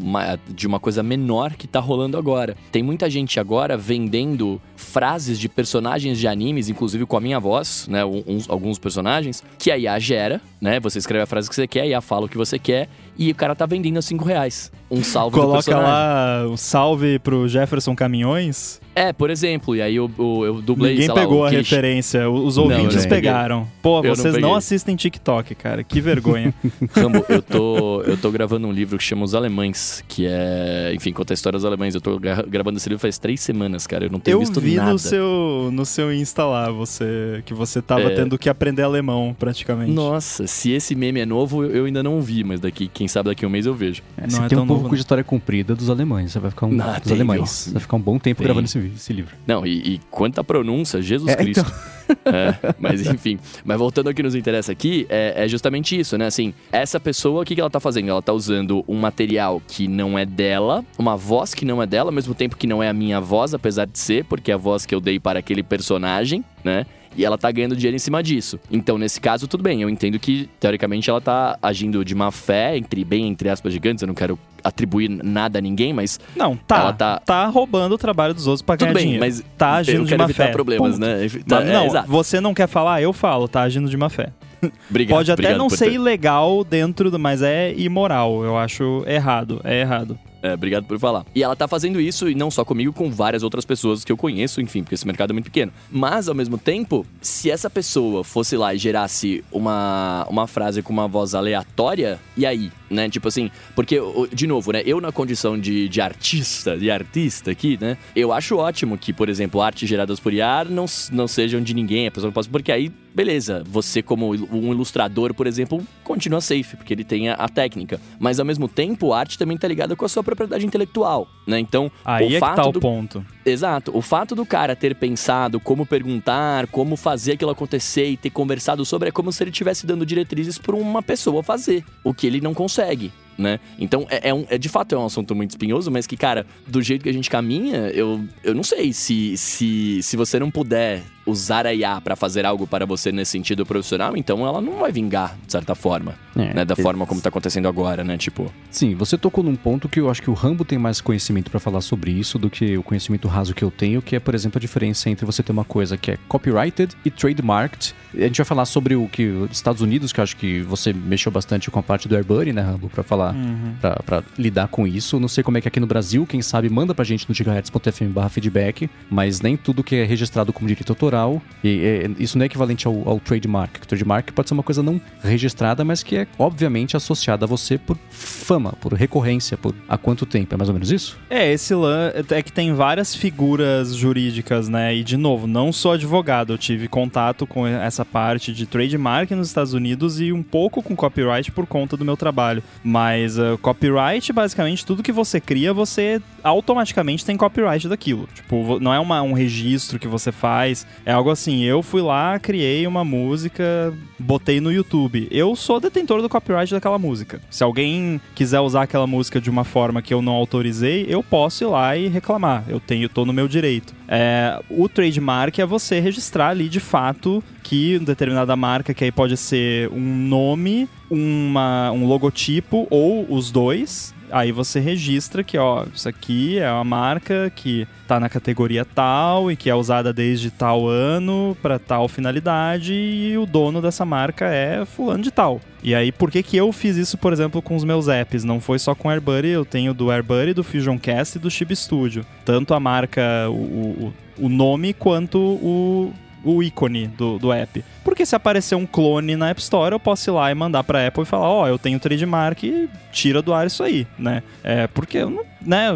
de uma coisa menor que tá rolando agora. Tem muita gente agora vendendo frases de personagens de animes, inclusive com a minha voz, né? Um- uns- alguns personagens, que a IA gera, né? Você escreve a frase que você quer, a IA fala o que você quer, e o cara tá vendendo a 5 reais. Um salve Coloca lá o salve pro Jefferson Caminhões. É, por exemplo, e aí eu, eu, eu dublei, Ninguém sei lá, pegou o a queixo- referência. Os Não, ouvintes eu não pegaram. Pô, Eu não vocês não, peguei. assistem TikTok, cara. Que vergonha. Rambo, eu tô, eu tô gravando um livro que chama Os Alemães, que é, enfim, conta a história dos alemães. Eu tô gra- gravando esse livro faz três semanas, cara. Eu não tenho Eu visto vi nada. no seu, no seu Insta lá, você, que você tava É. tendo que aprender alemão, praticamente. Nossa, se esse meme é novo, eu eu ainda não vi, mas daqui, quem sabe daqui a um mês eu vejo. É, Não você é tem tão um pouco novo, de história comprida dos alemães. Você vai ficar um. Ah, dos alemães. Vai ficar um bom tempo Tem. gravando esse, esse livro. Não, e, e quanta pronúncia, Jesus É, Cristo. É, mas enfim. Mas voltando ao que nos interessa aqui, é, é justamente isso, né? Assim, essa pessoa, o que, que ela tá fazendo? Ela tá usando um material que não é dela, uma voz que não é dela, ao mesmo tempo que não é a minha voz, apesar de ser, porque é a voz que eu dei para aquele personagem, né? E ela tá ganhando dinheiro em cima disso. Então, nesse caso, tudo bem. Eu entendo que, teoricamente, ela tá agindo de má fé, entre bem entre aspas gigantes. Eu não quero atribuir nada a ninguém, mas Não, tá. Ela tá- tá roubando o trabalho dos outros pra tudo ganhar bem, dinheiro. mas tá agindo de má evitar fé. problemas, ponto. né? Tá, Mas, é, não, exato. você não quer falar, eu falo, tá agindo de má fé. Obrigado, Pode até obrigado não ser ter- ilegal dentro do, mas é imoral. Eu acho errado, é errado. É, obrigado por falar. E ela tá fazendo isso, e não só comigo, com várias outras pessoas que eu conheço, enfim, porque esse mercado é muito pequeno. Mas, ao mesmo tempo, se essa pessoa fosse lá e gerasse uma, uma frase com uma voz aleatória, e aí? Né? Tipo assim, porque, o- de novo, né? Eu, na condição de, de artista, de artista aqui, né? Eu acho ótimo que, por exemplo, artes geradas por IA não, não sejam de ninguém, a pessoa não possa. Porque aí, beleza, você, como um ilustrador, por exemplo, continua safe, porque ele tem a, a técnica. Mas, ao mesmo tempo, a arte também tá ligada com a sua propriedade intelectual, né? Então, Aí o é que fato tá o do ponto. Exato. O fato do cara ter pensado como perguntar, como fazer aquilo acontecer e ter conversado sobre é como se ele estivesse dando diretrizes para uma pessoa fazer, o que ele não consegue consegue. Né? Então, é, é um- é- de fato é um assunto muito espinhoso, mas que, cara, do jeito que a gente caminha, eu, eu não sei se, se, se você não puder usar a IA para fazer algo para você nesse sentido profissional, então ela não vai vingar, de certa forma, É, né? Da te- forma como tá acontecendo agora, né? Tipo, Sim, você tocou num ponto que eu acho que o Rambo tem mais conhecimento pra falar sobre isso do que o conhecimento raso que eu tenho, que é, por exemplo, a diferença entre você ter uma coisa que é copyrighted e trademarked. A gente vai falar sobre o que os Estados Unidos, que eu acho que você mexeu bastante com a parte do AirBuddy, né, Rambo, pra falar, Uhum. pra, pra lidar com isso. Não sei como é que é aqui no Brasil, quem sabe manda pra gente no gigahertz.fm barra feedback, mas nem tudo que é registrado como direito autoral, e, é, isso não é equivalente ao, ao trademark. O trademark pode ser uma coisa não registrada, mas que é obviamente associada a você por fama, por recorrência, por há quanto tempo. É mais ou menos isso? É, esse lan é que tem várias figuras jurídicas, né? E de novo, não sou advogado, eu tive contato com essa parte de trademark nos Estados Unidos e um pouco com copyright por conta do meu trabalho. Mas uh, copyright, basicamente, tudo que você cria, você automaticamente tem copyright daquilo. Tipo, não é uma- um registro que você faz, é algo assim, eu fui lá, criei uma música, botei no YouTube. Eu sou detentor do copyright daquela música. Se alguém quiser usar aquela música de uma forma que eu não autorizei, eu posso ir lá e reclamar. Eu tenho, tô no meu direito. É, o trademark é você registrar ali de fato que determinada marca, que aí pode ser um nome, uma, um logotipo ou os dois. Aí você registra que, ó, isso aqui é uma marca que tá na categoria tal e que é usada desde tal ano para tal finalidade e o dono dessa marca é fulano de tal. E aí, por que que eu fiz isso, por exemplo, com os meus apps? Não foi só com o AirBuddy, eu tenho do AirBuddy, do FusionCast e do Chip Studio. Tanto a marca, o, o, o nome, quanto o, o ícone do, do app. Porque se aparecer um clone na App Store, eu posso ir lá e mandar pra Apple e falar, ó, eu tenho trademark, tira do ar isso aí, né? É, porque, eu não- né,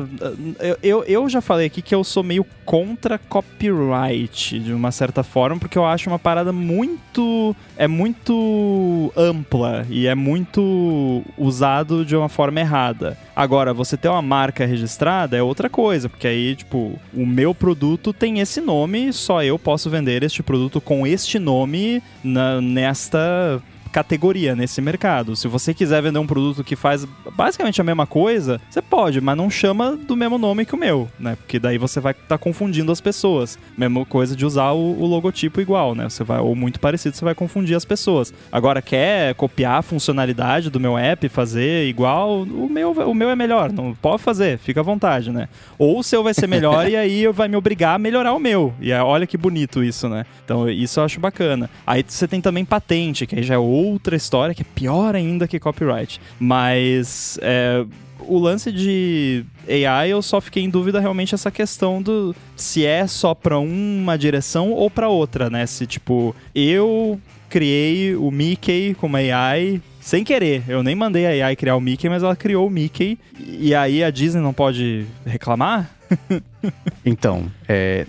eu, eu, eu já falei aqui que eu sou meio contra copyright, de uma certa forma, porque eu acho uma parada muito, é muito ampla e é muito usado de uma forma errada. Agora, você ter uma marca registrada é outra coisa, porque aí, tipo, o meu produto tem esse nome, só eu posso vender este produto com este nome na- nesta categoria nesse mercado. Se você quiser vender um produto que faz basicamente a mesma coisa, você pode, mas não chama do mesmo nome que o meu, né? Porque daí você vai estar confundindo as pessoas. Mesma coisa de usar o, o logotipo igual, né? Você vai ou muito parecido, você vai confundir as pessoas. Agora quer copiar a funcionalidade do meu app, fazer igual, o meu, o meu é melhor, não pode fazer, fica à vontade, né? Ou o seu vai ser melhor e aí vai me obrigar a melhorar o meu. E aí, olha que bonito isso, né? Então isso eu acho bacana. Aí você tem também patente, que aí já é outra história, que é pior ainda que copyright. Mas é, o lance de AI eu só fiquei em dúvida realmente essa questão do se é só pra uma direção ou pra outra, né? Se tipo, eu criei o Mickey com uma AI sem querer. Eu nem mandei a AI criar o Mickey, mas ela criou o Mickey. E aí a Disney não pode reclamar? Então, é,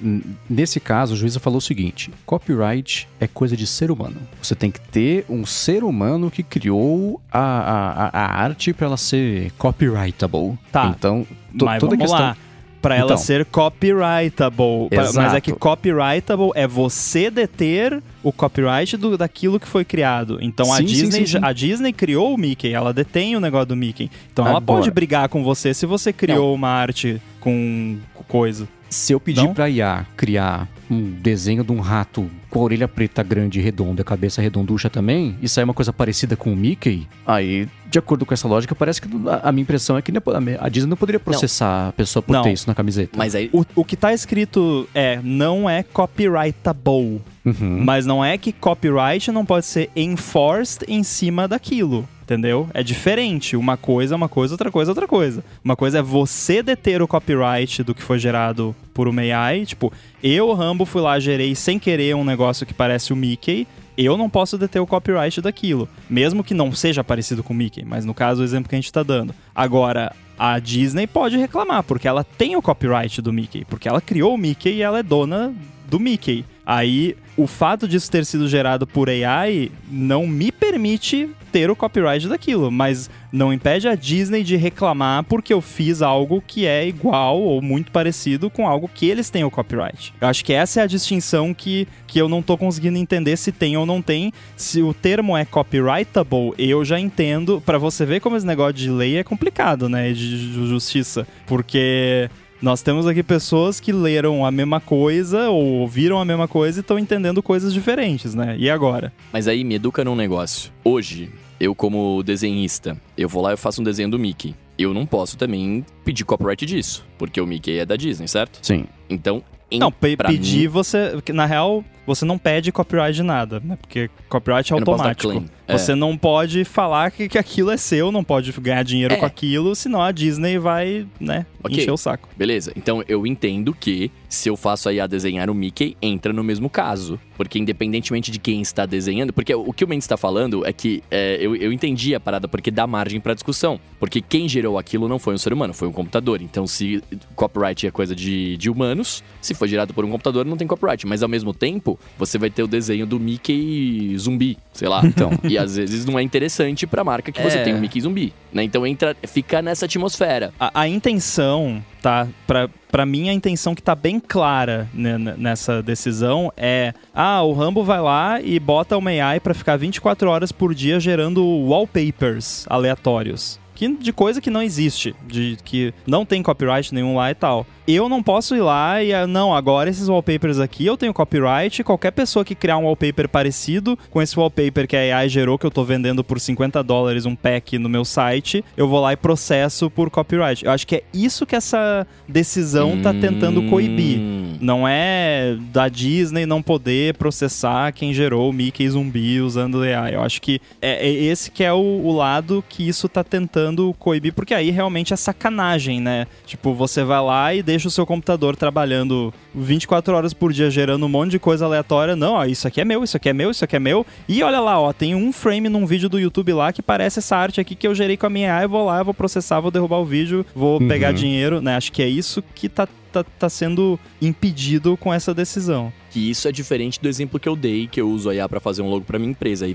nesse caso, o juiz falou o seguinte: copyright é coisa de ser humano. Você tem que ter um ser humano que criou a, a, a- arte para ela ser copyrightable. Tá. Então, to- Mas toda vamos questão. lá. Pra ela Então. ser copyrightable. Pra- Mas é Exato. que copyrightable é você deter o copyright do, daquilo que foi criado. Então a Sim, sim, Disney, sim, sim. a Disney criou o Mickey, ela detém o negócio do Mickey. Então ela Agora. pode brigar com você se você criou uma arte com coisa. Se eu pedir Não? pra IA criar um desenho de um rato com a orelha preta grande e redonda, a cabeça redonducha também, e sair uma coisa parecida com o Mickey, aí, de acordo com essa lógica, parece que a, minha impressão é que a Disney não poderia processar a pessoa por Não. ter isso na camiseta. Mas aí. O, o que tá escrito é não é copyrightable. Uhum. Mas não é que copyright não pode ser enforced em cima daquilo. Entendeu? É diferente. Uma coisa é uma coisa, outra coisa é outra coisa. Uma coisa é você deter o copyright do que foi gerado por uma AI. Tipo, eu, Rambo, fui lá, gerei sem querer um negócio que parece o Mickey. Eu não posso deter o copyright daquilo. Mesmo que não seja parecido com o Mickey. Mas no caso, o exemplo que a gente tá dando. Agora, a Disney pode reclamar, porque ela tem o copyright do Mickey. Porque ela criou o Mickey e ela é dona do Mickey. Aí, o fato disso ter sido gerado por AI não me permite ter o copyright daquilo, mas não impede a Disney de reclamar porque eu fiz algo que é igual ou muito parecido com algo que eles têm o copyright. Eu acho que essa é a distinção que, que eu não tô conseguindo entender se tem ou não tem. Se o termo é copyrightable, eu já entendo. Pra você ver como esse negócio de lei é complicado, né? De ju- justiça. Porque nós temos aqui pessoas que leram a mesma coisa ou ouviram a mesma coisa e estão entendendo coisas diferentes, né? E agora? Mas aí me educa num negócio. Hoje, eu como desenhista, eu vou lá e faço um desenho do Mickey. Eu não posso também pedir copyright disso, porque o Mickey é da Disney, certo? Sim. Então, em, Não, pe pedir mim, você. Na real, você não pede copyright de nada, né? Porque copyright é eu não posso dar automático. É. Você não pode falar que, que aquilo é seu, não pode ganhar dinheiro É. com aquilo, senão a Disney vai, né, Ok. encher o saco. Beleza, então eu entendo que se eu faço aí a desenhar o Mickey, entra no mesmo caso. Porque independentemente de quem está desenhando, porque o que o Mendes está falando é que é, eu, eu entendi a parada porque dá margem para discussão. Porque quem gerou aquilo não foi um ser humano, foi um computador. Então se copyright é coisa de, de humanos, se foi gerado por um computador não tem copyright. Mas ao mesmo tempo, você vai ter o desenho do Mickey zumbi, sei lá. Então. e às vezes não é interessante pra marca que você É. tem um Mickey zumbi. Né? Então entra, fica nessa atmosfera. A, a intenção, tá? Pra, pra mim, a intenção que tá bem clara né, nessa decisão é: ah, o Rambo vai lá e bota uma AI pra ficar 24 horas por dia gerando wallpapers aleatórios. Que, de coisa que não existe, de que não tem copyright nenhum lá e tal. Eu não posso ir lá e, ah, não, agora esses wallpapers aqui eu tenho copyright. Qualquer pessoa que criar um wallpaper parecido com esse wallpaper que a AI gerou, que eu tô vendendo por 50 dólares um pack no meu site, eu vou lá e processo por copyright. Eu acho que é isso que essa decisão tá tentando coibir. Hum. Não é da Disney não poder processar quem gerou o Mickey zumbi usando AI. Eu acho que é, é esse que é o, o lado que isso tá tentando coibir, porque aí realmente é sacanagem, né? Tipo, você vai lá e deixa o seu computador trabalhando 24 horas por dia gerando um monte de coisa aleatória. Não, ó, isso aqui é meu, isso aqui é meu, isso aqui é meu. E olha lá, ó, tem um frame num vídeo do YouTube lá que parece essa arte aqui que eu gerei com a minha AI. Eu vou lá, eu vou processar, vou derrubar o vídeo, vou Uhum. pegar dinheiro, né? Acho que é isso que tá tá, tá sendo impedido com essa decisão. Que isso é diferente do exemplo que eu dei, que eu uso a IA pra fazer um logo pra minha empresa. É,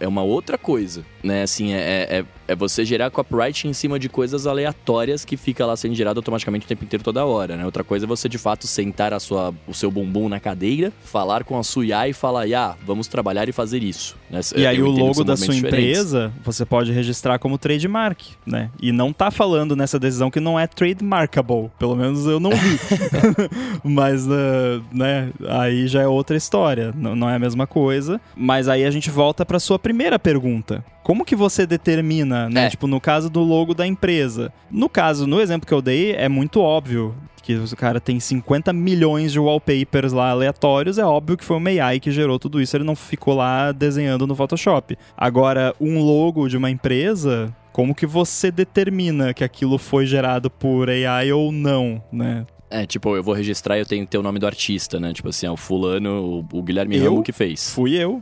é uma outra coisa, né? Assim, é, é, é você gerar copyright em cima de coisas aleatórias que fica lá sendo gerado automaticamente o tempo inteiro, toda hora, né? Outra coisa é você, de fato, sentar a sua, o seu bumbum na cadeira, falar com a sua IA e falar, IA, vamos trabalhar e fazer isso. né? E aí Eu o entendo que logo da sua diferentes. empresa, você pode registrar como trademark, né? E não tá falando nessa decisão que não é trademarkable. Pelo menos eu não vi. Mas, uh, né, aí já é outra história. Não, é a mesma coisa. Mas aí a gente volta pra sua primeira pergunta. Como que você determina, né? É. Tipo, no caso do logo da empresa. No caso, no exemplo que eu dei, é muito óbvio que o cara tem 50 milhões de wallpapers lá aleatórios, é óbvio que foi uma AI que gerou tudo isso, ele não ficou lá desenhando no Photoshop. Agora, um logo de uma empresa, como que você determina que aquilo foi gerado por AI ou não, né? É, tipo, eu vou registrar e eu tenho que ter o nome do artista, né? Tipo assim, é o fulano, o, o Guilherme Eu? Rambo que fez. Fui eu.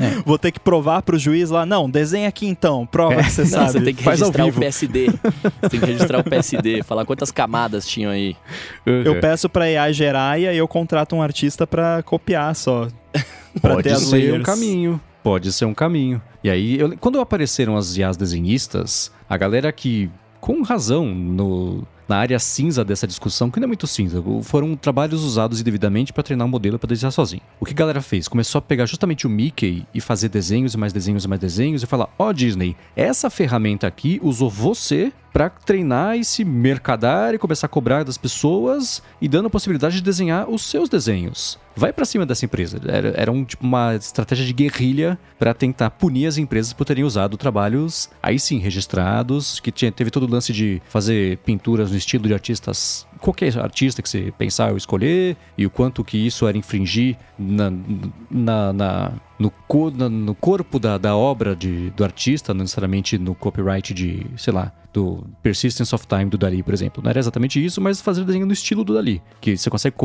É. Vou ter que provar pro juiz lá, não, desenha aqui então, prova é. que você não, sabe. Você tem que Faz registrar o PSD. você tem que registrar o PSD, falar quantas camadas tinham aí. Uhum. Eu peço pra AI gerar e aí eu contrato um artista pra copiar só. pra Pode ter ser layers. um caminho. Pode ser um caminho. E aí, eu, quando apareceram as IAs desenhistas, a galera que, com razão, no, na área cinza dessa discussão, que não é muito cinza, foram trabalhos usados indevidamente para treinar um modelo para desenhar sozinho. O que a galera fez? Começou a pegar justamente o Mickey e fazer desenhos e mais desenhos e mais desenhos e falar: Ó, oh, Disney, essa ferramenta aqui usou você para treinar e se mercadar e começar a cobrar das pessoas e dando a possibilidade de desenhar os seus desenhos. Vai para cima dessa empresa. Era, era um, tipo, uma estratégia de guerrilha para tentar punir as empresas por terem usado trabalhos, aí sim, registrados, que tinha, teve todo o lance de fazer pinturas no estilo de artistas qualquer artista que você pensar ou escolher e o quanto que isso era infringir na, na, na no, no, corpo da, da obra de, do artista, não necessariamente no copyright de, sei lá, do Persistence of Time do Dali, por exemplo. Não era exatamente isso, mas fazer desenho no estilo do Dali. Que você consegue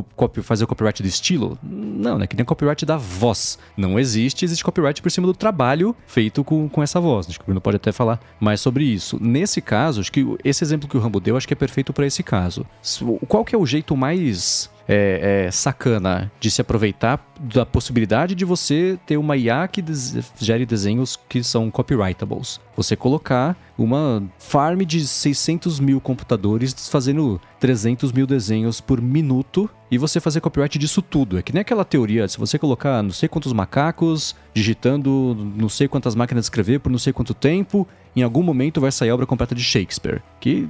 fazer o copyright do estilo? Não, né? Que nem copyright da voz. Não existe, existe copyright por cima do trabalho feito com, com essa voz. Acho que o Bruno pode até falar mais sobre isso. Nesse caso, acho que esse exemplo que o Rambo deu, acho que é perfeito para esse caso. Qual que é o jeito mais é, é, sacana de se aproveitar da possibilidade de você ter uma IA que gere desenhos que são copyrightable. Você colocar uma farm de 600 mil computadores fazendo 300 mil desenhos por minuto e você fazer copyright disso tudo. É que nem aquela teoria, se você colocar não sei quantos macacos digitando não sei quantas máquinas de escrever por não sei quanto tempo, em algum momento vai sair a obra completa de Shakespeare. Que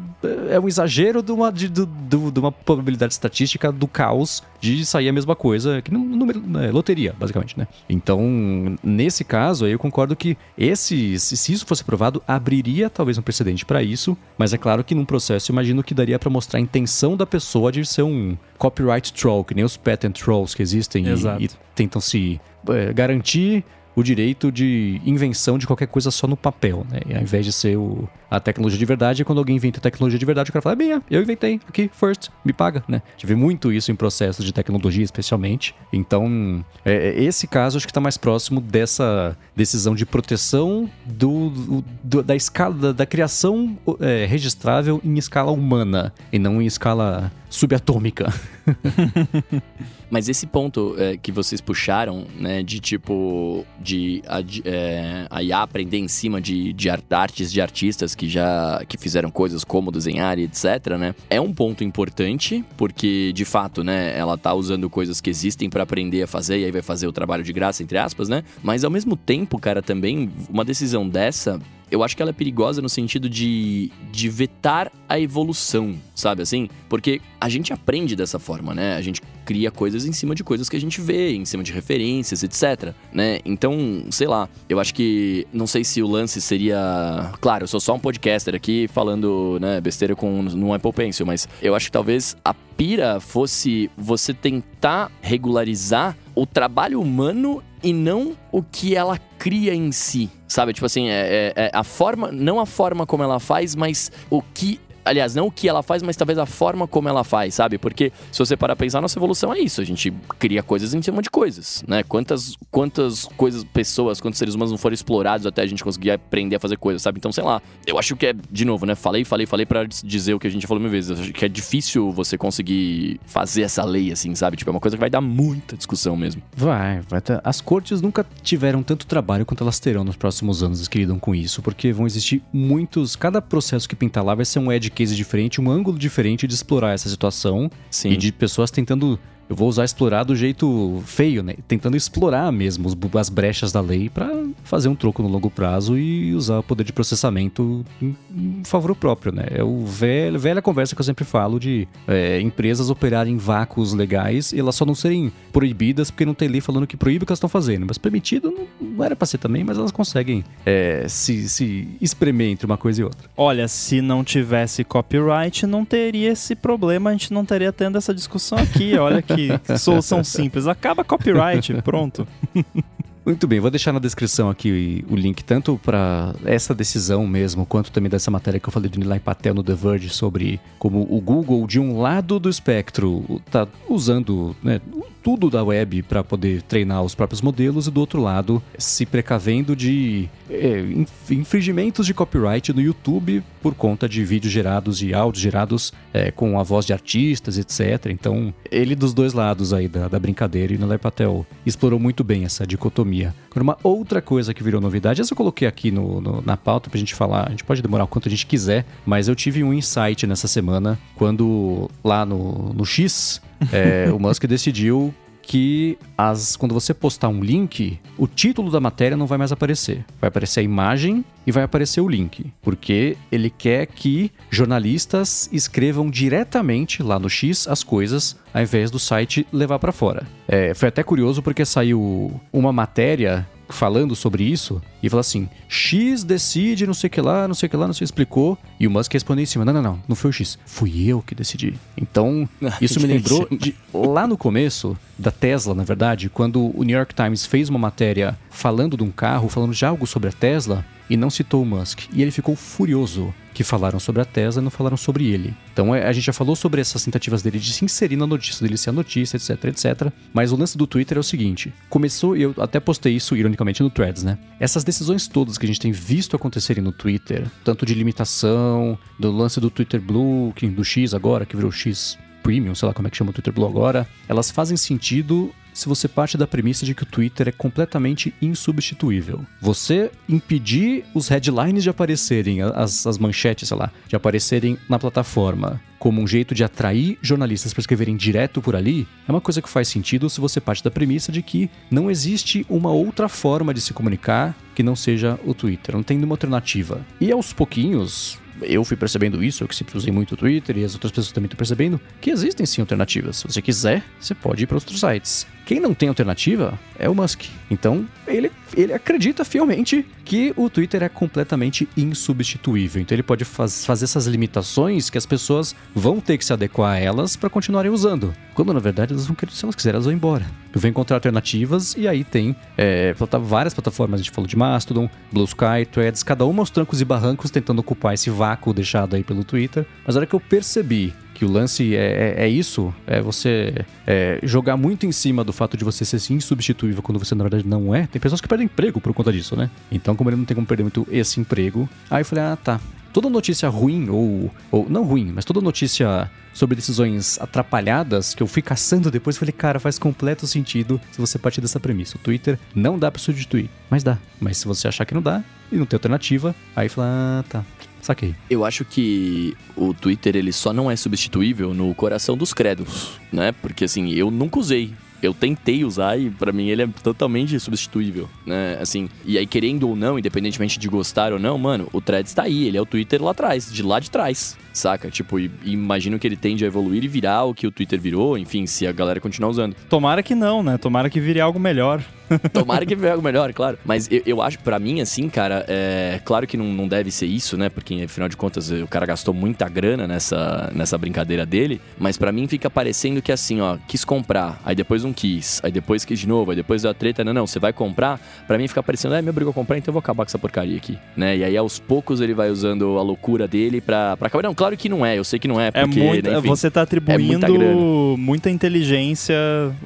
é um exagero de uma, de, de, de uma probabilidade estatística do caos de sair a mesma coisa, que no, no, é, loteria, basicamente, né? Então, nesse caso, aí eu concordo que esse, se isso fosse aprovado, abriria talvez um precedente para isso, mas é claro que num processo, imagino que daria para mostrar a intenção da pessoa de ser um copyright troll, que nem os patent trolls que existem e, e, tentam se é, garantir o direito de invenção de qualquer coisa só no papel, né? E ao invés de ser o, a tecnologia de verdade, quando alguém inventa a tecnologia de verdade, o cara fala, é minha, eu inventei aqui, first, me paga, né? Tive muito isso em processos de tecnologia, especialmente. Então, é, é esse caso acho que está mais próximo dessa decisão de proteção do, do da escala, da, da criação é, registrável em escala humana e não em escala subatômica. Mas esse ponto é, que vocês puxaram, né, de tipo, de a, é, a IA aprender em cima de, de artes de artistas que já que fizeram coisas como desenhar e etc, né? É um ponto importante, porque de fato, né, ela tá usando coisas que existem para aprender a fazer e aí vai fazer o trabalho de graça, entre aspas, né? Mas ao mesmo tempo, cara, também uma decisão dessa eu acho que ela é perigosa no sentido de, de vetar a evolução, sabe assim? Porque a gente aprende dessa forma, né? A gente cria coisas em cima de coisas que a gente vê, em cima de referências, etc, né? Então, sei lá, eu acho que não sei se o lance seria, claro, eu sou só um podcaster aqui falando, né, besteira com no Apple Pencil, mas eu acho que talvez a pira fosse você tentar regularizar o trabalho humano e não o que ela cria em si, sabe? Tipo assim, é, é, é, a forma, não a forma como ela faz, mas o que aliás, não o que ela faz, mas talvez a forma como ela faz, sabe? Porque se você parar a pensar, nossa evolução é isso. A gente cria coisas em cima de coisas, né? Quantas, quantas coisas, pessoas, quantos seres humanos não foram explorados até a gente conseguir aprender a fazer coisas, sabe? Então, sei lá. Eu acho que é, de novo, né? Falei, falei, falei para dizer o que a gente falou mil vezes. Eu acho que é difícil você conseguir fazer essa lei, assim, sabe? Tipo, é uma coisa que vai dar muita discussão mesmo. Vai, vai ter... As cortes nunca tiveram tanto trabalho quanto elas terão nos próximos anos que lidam com isso, porque vão existir muitos. Cada processo que pintar lá vai ser um edge case diferente, um ângulo diferente de explorar essa situação. Sim. E de pessoas tentando eu vou usar explorar do jeito feio, né? Tentando explorar mesmo as brechas da lei para fazer um troco no longo prazo e usar o poder de processamento em, favor próprio, né? É o velho, velha conversa que eu sempre falo de é, empresas operarem vácuos legais e elas só não serem proibidas porque não tem lei falando que proíbe o que elas estão fazendo. Mas permitido não, não era pra ser também, mas elas conseguem é, se, se espremer entre uma coisa e outra. Olha, se não tivesse copyright, não teria esse problema, a gente não teria tendo essa discussão aqui. Olha que solução simples. Acaba copyright, pronto. Muito bem, vou deixar na descrição aqui o link tanto para essa decisão mesmo, quanto também dessa matéria que eu falei do Nilay Patel no The Verge sobre como o Google, de um lado do espectro, está usando né, tudo da web para poder treinar os próprios modelos e do outro lado se precavendo de é, infringimentos de copyright no YouTube por conta de vídeos gerados e áudios gerados é, com a voz de artistas, etc. Então, ele dos dois lados aí da, da brincadeira e no Patel explorou muito bem essa dicotomia. Agora, uma outra coisa que virou novidade, essa eu coloquei aqui no, no, na pauta pra gente falar, a gente pode demorar o quanto a gente quiser, mas eu tive um insight nessa semana quando lá no, no X é, o Musk decidiu que as, quando você postar um link, o título da matéria não vai mais aparecer. Vai aparecer a imagem e vai aparecer o link. Porque ele quer que jornalistas escrevam diretamente lá no X as coisas, ao invés do site levar para fora. É, foi até curioso porque saiu uma matéria falando sobre isso e falou assim: X decide, não sei o que lá, não sei o que lá, não sei, explicou. E o Musk respondeu em cima: Não, não, não, não foi o X, fui eu que decidi. Então, isso me lembrou de lá no começo da Tesla, na verdade, quando o New York Times fez uma matéria falando de um carro, falando de algo sobre a Tesla e não citou o Musk. E ele ficou furioso que falaram sobre a Tesla e não falaram sobre ele. Então é, a gente já falou sobre essas tentativas dele de se inserir na notícia, dele ser a notícia, etc, etc. Mas o lance do Twitter é o seguinte: começou, e eu até postei isso ironicamente no Threads, né? Essas decisões todas que a gente tem visto acontecerem no Twitter, tanto de limitação, do lance do Twitter Blue, do X agora, que virou X Premium, sei lá como é que chama o Twitter Blue agora, elas fazem sentido se você parte da premissa de que o Twitter é completamente insubstituível. Você impedir os headlines de aparecerem, as, as manchetes, sei lá, de aparecerem na plataforma como um jeito de atrair jornalistas para escreverem direto por ali, é uma coisa que faz sentido se você parte da premissa de que não existe uma outra forma de se comunicar que não seja o Twitter, não tem nenhuma alternativa. E aos pouquinhos, eu fui percebendo isso, eu que sempre usei muito o Twitter e as outras pessoas também estão percebendo, que existem sim alternativas. Se você quiser, você pode ir para outros sites. Quem não tem alternativa é o Musk. Então, ele, ele acredita fielmente que o Twitter é completamente insubstituível. Então, ele pode faz, fazer essas limitações que as pessoas vão ter que se adequar a elas para continuarem usando. Quando, na verdade, elas vão querer, se elas quiserem, elas vão embora. Eu vou encontrar alternativas e aí tem é, várias plataformas. A gente falou de Mastodon, Blue Sky, Threads, cada uma aos trancos e barrancos tentando ocupar esse vácuo deixado aí pelo Twitter. Mas a hora que eu percebi que o lance é, é, é isso, é você é, jogar muito em cima do fato de você ser insubstituível quando você na verdade não é. Tem pessoas que perdem emprego por conta disso, né? Então, como ele não tem como perder muito esse emprego, aí eu falei, ah, tá. Toda notícia ruim, ou, ou não ruim, mas toda notícia sobre decisões atrapalhadas que eu fui caçando depois, falei, cara, faz completo sentido se você partir dessa premissa. O Twitter não dá para substituir, mas dá. Mas se você achar que não dá e não tem alternativa, aí fala, ah, tá, Saquei. Eu acho que o Twitter ele só não é substituível no coração dos crédulos, né? Porque assim, eu nunca usei eu tentei usar e para mim ele é totalmente substituível, né? Assim, e aí querendo ou não, independentemente de gostar ou não, mano, o Threads tá aí, ele é o Twitter lá atrás, de lá de trás saca? Tipo, e, e imagino que ele tende a evoluir e virar o que o Twitter virou, enfim, se a galera continuar usando. Tomara que não, né? Tomara que vire algo melhor. Tomara que vire algo melhor, claro. Mas eu, eu acho, para mim, assim, cara, é claro que não, não deve ser isso, né? Porque, afinal de contas, o cara gastou muita grana nessa, nessa brincadeira dele. Mas para mim fica parecendo que, assim, ó, quis comprar, aí depois não quis, aí depois quis de novo, aí depois da treta, não, não, você vai comprar. para mim fica parecendo, é, me obrigou a comprar, então eu vou acabar com essa porcaria aqui, né? E aí aos poucos ele vai usando a loucura dele pra, pra acabar. Não, claro que não é, eu sei que não é, é porque, é muito, enfim, você tá atribuindo é muita, muita inteligência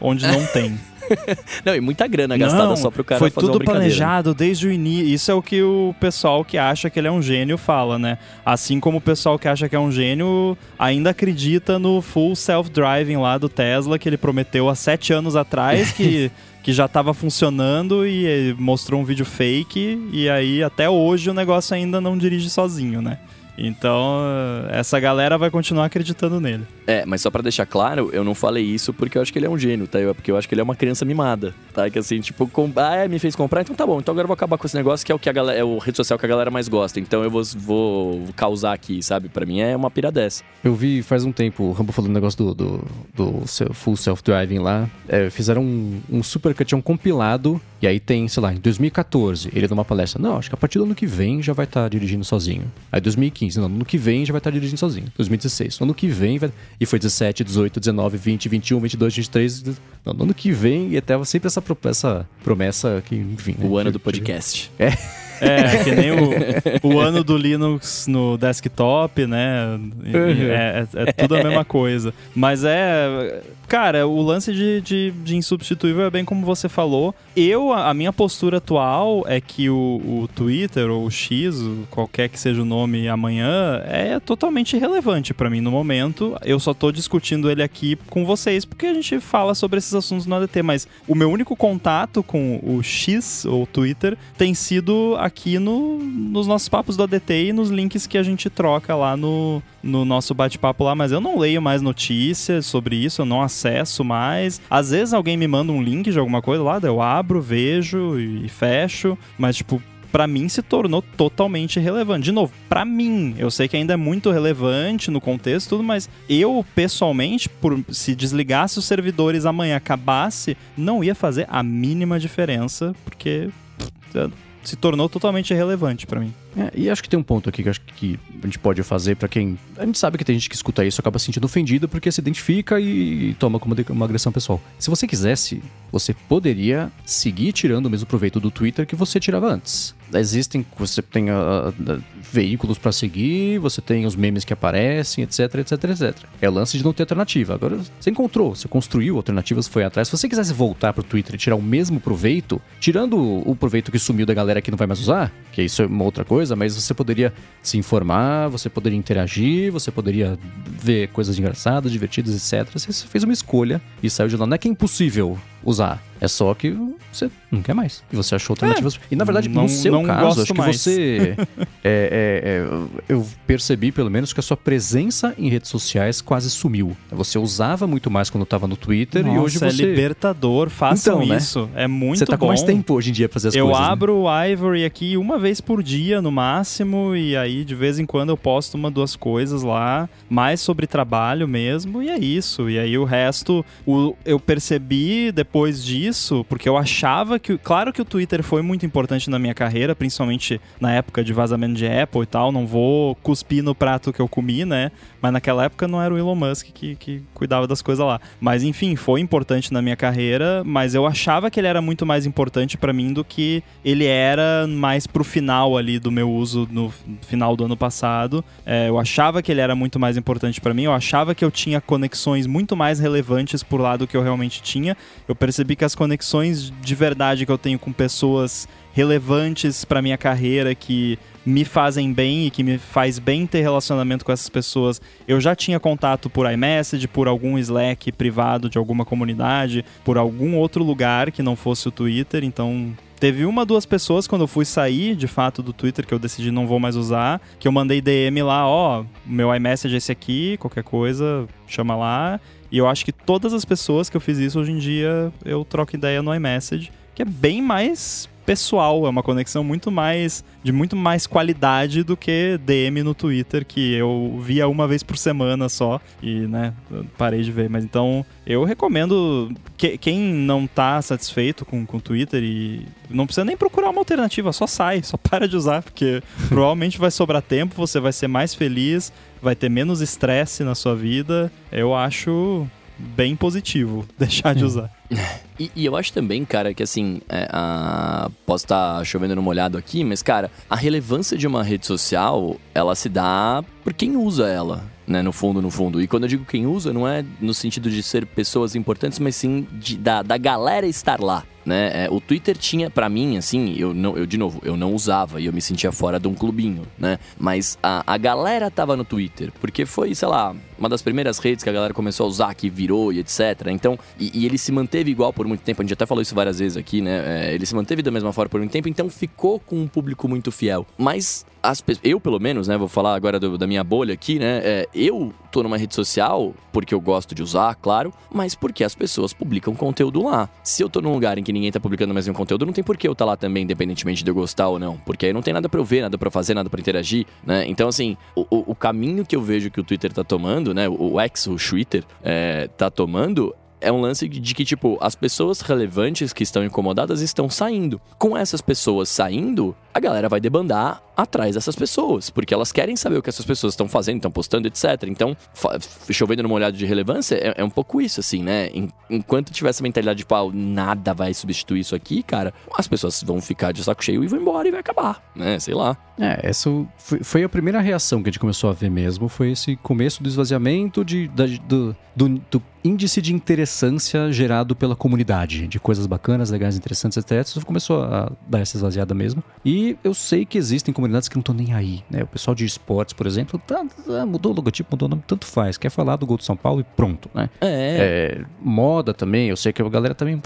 onde não tem. não, e muita grana gastada não, só pro cara foi fazer tudo planejado desde o início. Isso é o que o pessoal que acha que ele é um gênio fala, né? Assim como o pessoal que acha que é um gênio ainda acredita no full self-driving lá do Tesla que ele prometeu há sete anos atrás que que já estava funcionando e mostrou um vídeo fake e aí até hoje o negócio ainda não dirige sozinho, né? Então, essa galera vai continuar acreditando nele. É, mas só para deixar claro, eu não falei isso porque eu acho que ele é um gênio, tá? Eu, porque eu acho que ele é uma criança mimada, tá? Que assim, tipo, com... ah, é, me fez comprar, então tá bom. Então agora eu vou acabar com esse negócio que é o que a galera, é o rede social que a galera mais gosta. Então eu vou, vou causar aqui, sabe? Para mim é uma pira dessa. Eu vi faz um tempo o Rambo falando um negócio do, do, do full self-driving lá. É, fizeram um, um super cut, um compilado E aí tem, sei lá, em 2014, ele numa palestra, não, acho que a partir do ano que vem já vai estar tá dirigindo sozinho. Aí 2015, não, no ano que vem já vai estar tá dirigindo sozinho. 2016, no ano que vem vai... E foi 17, 18, 19, 20, 21, 22, 23... Não, no ano que vem, e até sempre essa, essa promessa que, enfim... O né, ano do podcast. É... É, que nem o, o ano do Linux no desktop, né? É, é, é, tudo a mesma coisa. Mas é. Cara, o lance de, de, de, insubstituível é bem como você falou. Eu, a minha postura atual é que o, o Twitter ou o X, qualquer que seja o nome amanhã, é totalmente irrelevante para mim no momento. Eu só tô discutindo ele aqui com vocês porque a gente fala sobre esses assuntos no ADT, mas o meu único contato com o X ou Twitter tem sido aqui no, nos nossos papos do ADT e nos links que a gente troca lá no, no nosso bate-papo lá, mas eu não leio mais notícias sobre isso, eu não acesso mais. Às vezes alguém me manda um link de alguma coisa lá, eu abro, vejo e fecho, mas tipo, para mim se tornou totalmente relevante. De novo, para mim, eu sei que ainda é muito relevante no contexto tudo, mas eu pessoalmente, por se desligasse os servidores amanhã acabasse, não ia fazer a mínima diferença, porque se tornou totalmente irrelevante para mim. É, e acho que tem um ponto aqui que acho que a gente pode fazer para quem. A gente sabe que tem gente que escuta isso acaba se sentindo ofendido porque se identifica e toma como uma agressão pessoal. Se você quisesse, você poderia seguir tirando o mesmo proveito do Twitter que você tirava antes. Existem, você tem uh, uh, veículos para seguir, você tem os memes que aparecem, etc, etc, etc. É lance de não ter alternativa. Agora, você encontrou, você construiu alternativas, foi atrás. Se você quisesse voltar pro Twitter e tirar o mesmo proveito, tirando o proveito que sumiu da galera que não vai mais usar, que isso é uma outra coisa mas você poderia se informar, você poderia interagir, você poderia ver coisas engraçadas, divertidas, etc. Você fez uma escolha e saiu de lá. Não é que é impossível usar. É só que você não quer mais. E você achou alternativas. É, e na verdade, não, no seu caso, acho que mais. você. é, é, é, eu percebi, pelo menos, que a sua presença em redes sociais quase sumiu. Você usava muito mais quando estava no Twitter Nossa, e hoje você. É libertador, façam então, né? isso. É muito Você tá bom. com mais tempo hoje em dia pra fazer as eu coisas. Eu abro né? o Ivory aqui uma vez por dia, no máximo, e aí de vez em quando eu posto uma, duas coisas lá, mais sobre trabalho mesmo, e é isso. E aí o resto, o, eu percebi depois disso isso porque eu achava que. Claro que o Twitter foi muito importante na minha carreira, principalmente na época de vazamento de Apple e tal. Não vou cuspir no prato que eu comi, né? Mas naquela época não era o Elon Musk que, que cuidava das coisas lá. Mas enfim, foi importante na minha carreira, mas eu achava que ele era muito mais importante para mim do que ele era mais pro final ali do meu uso no final do ano passado. É, eu achava que ele era muito mais importante para mim, eu achava que eu tinha conexões muito mais relevantes por lá do que eu realmente tinha. Eu percebi que as conexões de verdade que eu tenho com pessoas relevantes para minha carreira que me fazem bem e que me faz bem ter relacionamento com essas pessoas. Eu já tinha contato por iMessage, por algum Slack privado de alguma comunidade, por algum outro lugar que não fosse o Twitter, então Teve uma, duas pessoas quando eu fui sair, de fato, do Twitter, que eu decidi não vou mais usar, que eu mandei DM lá, ó, meu iMessage é esse aqui, qualquer coisa, chama lá. E eu acho que todas as pessoas que eu fiz isso hoje em dia, eu troco ideia no iMessage, que é bem mais pessoal, é uma conexão muito mais de muito mais qualidade do que DM no Twitter que eu via uma vez por semana só e, né, parei de ver, mas então eu recomendo que, quem não tá satisfeito com o Twitter e não precisa nem procurar uma alternativa, só sai, só para de usar, porque provavelmente vai sobrar tempo, você vai ser mais feliz, vai ter menos estresse na sua vida. Eu acho bem positivo deixar de usar. E, e, eu acho também, cara, que assim, é, a... posso estar tá chovendo no molhado aqui, mas, cara, a relevância de uma rede social, ela se dá por quem usa ela, né? No fundo, no fundo. E quando eu digo quem usa, não é no sentido de ser pessoas importantes, mas sim de, da, da galera estar lá né? É, o Twitter tinha, para mim, assim, eu não, eu de novo, eu não usava e eu me sentia fora de um clubinho, né? Mas a, a galera tava no Twitter, porque foi, sei lá, uma das primeiras redes que a galera começou a usar, que virou e etc. Então, e, e ele se manteve igual por muito tempo, a gente até falou isso várias vezes aqui, né? É, ele se manteve da mesma forma por muito tempo, então ficou com um público muito fiel. Mas as, eu, pelo menos, né, vou falar agora do, da minha bolha aqui, né? É, eu tô numa rede social porque eu gosto de usar, claro, mas porque as pessoas publicam conteúdo lá. Se eu tô num lugar em que ninguém tá publicando mais nenhum conteúdo, não tem por que eu tá lá também, independentemente de eu gostar ou não. Porque aí não tem nada para eu ver, nada para fazer, nada para interagir, né? Então, assim, o, o, caminho que eu vejo que o Twitter tá tomando, né? O, o X, o Twitter, é, tá tomando é um lance de que, tipo, as pessoas relevantes que estão incomodadas estão saindo. Com essas pessoas saindo, a galera vai debandar atrás dessas pessoas, porque elas querem saber o que essas pessoas estão fazendo, estão postando, etc. Então, chovendo numa olhada de relevância, é, é, um pouco isso, assim, né? Enquanto tiver essa mentalidade de, pau, nada vai substituir isso aqui, cara, as pessoas vão ficar de saco cheio e vão embora e vai acabar, né? Sei lá. É, essa foi, a primeira reação que a gente começou a ver mesmo, foi esse começo do esvaziamento de, da, do, do, do índice de interessância gerado pela comunidade, de coisas bacanas, legais, interessantes, etc. Isso começou a dar essa esvaziada mesmo. E eu sei que existem comunidades que não estão nem aí, né? O pessoal de esportes, por exemplo, tá, tá, mudou o logotipo, mudou o nome, tanto faz. Quer falar do gol do São Paulo e pronto, né? É. é moda também, eu sei que a galera também.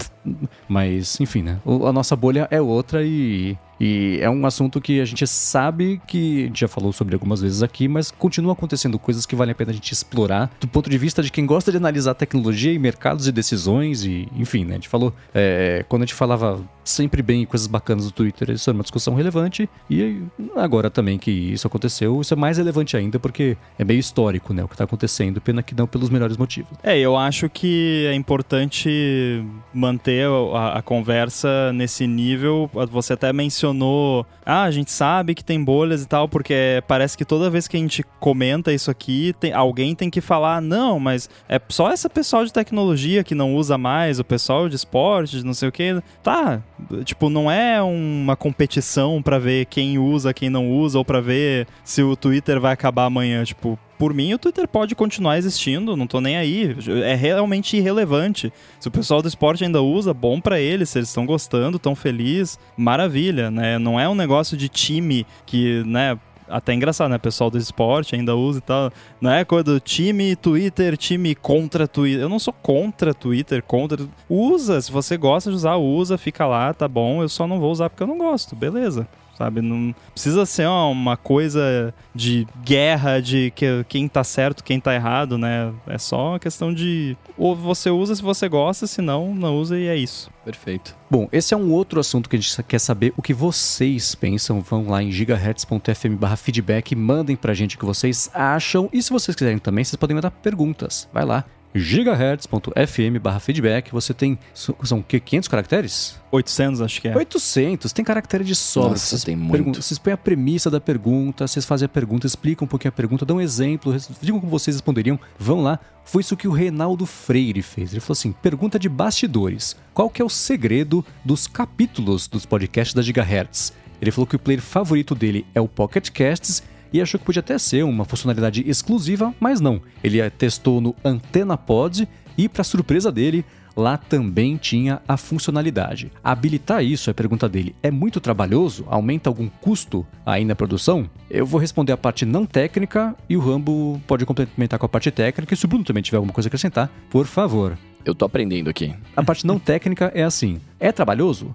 Mas, enfim, né? A nossa bolha é outra e e é um assunto que a gente sabe que a gente já falou sobre algumas vezes aqui, mas continua acontecendo coisas que valem a pena a gente explorar do ponto de vista de quem gosta de analisar tecnologia e mercados e decisões e, enfim, né? A gente falou, é, quando a gente falava sempre bem coisas bacanas do Twitter, isso era uma discussão relevante e agora também que isso aconteceu, isso é mais relevante ainda porque é meio histórico, né? O que está acontecendo, pena que não pelos melhores motivos. É, eu acho que é importante manter a, a conversa nesse nível. Você até mencionou mencionou, ah, a gente sabe que tem bolhas e tal, porque parece que toda vez que a gente comenta isso aqui, tem, alguém tem que falar, não, mas é só essa pessoal de tecnologia que não usa mais, o pessoal de esporte, não sei o que. Tá, tipo, não é uma competição para ver quem usa, quem não usa, ou para ver se o Twitter vai acabar amanhã. Tipo, por mim, o Twitter pode continuar existindo, não tô nem aí. É realmente irrelevante. Se o pessoal do esporte ainda usa, bom para eles. Se eles estão gostando, tão feliz, maravilha, né? Não é um negócio de time que, né, até engraçado, né? Pessoal do esporte ainda usa e tal. Não é coisa do time Twitter, time contra Twitter. Eu não sou contra Twitter, contra. Usa, se você gosta de usar, usa, fica lá, tá bom. Eu só não vou usar porque eu não gosto, beleza sabe? Não precisa ser uma coisa de guerra de que, quem tá certo, quem tá errado, né? É só uma questão de ou você usa se você gosta, se não, não usa e é isso. Perfeito. Bom, esse é um outro assunto que a gente quer saber o que vocês pensam. Vão lá em gigahertz.fm barra feedback, mandem pra gente o que vocês acham. E se vocês quiserem também, vocês podem mandar perguntas. Vai lá, gigahertz.fm barra feedback. Você tem, são o quê? 500 caracteres? 800, acho que é. 800, tem caractere de sobra. Nossa, vocês tem muito. Vocês põem a premissa da pergunta, vocês fazem a pergunta, explicam um pouquinho a pergunta, dão um exemplo, digam como vocês responderiam, vão lá. Foi isso que o Reinaldo Freire fez. Ele falou assim, pergunta de bastidores. Qual que é o segredo dos capítulos dos podcasts da Gigahertz? Ele falou que o player favorito dele é o Pocket Casts e achou que podia até ser uma funcionalidade exclusiva, mas não. Ele testou no Antena Pod e, para surpresa dele, lá também tinha a funcionalidade. Habilitar isso, é a pergunta dele, é muito trabalhoso? Aumenta algum custo aí na produção? Eu vou responder a parte não técnica e o Rambo pode complementar com a parte técnica. E se o Bruno também tiver alguma coisa a acrescentar, por favor. Eu tô aprendendo aqui. A parte não técnica é assim: é trabalhoso?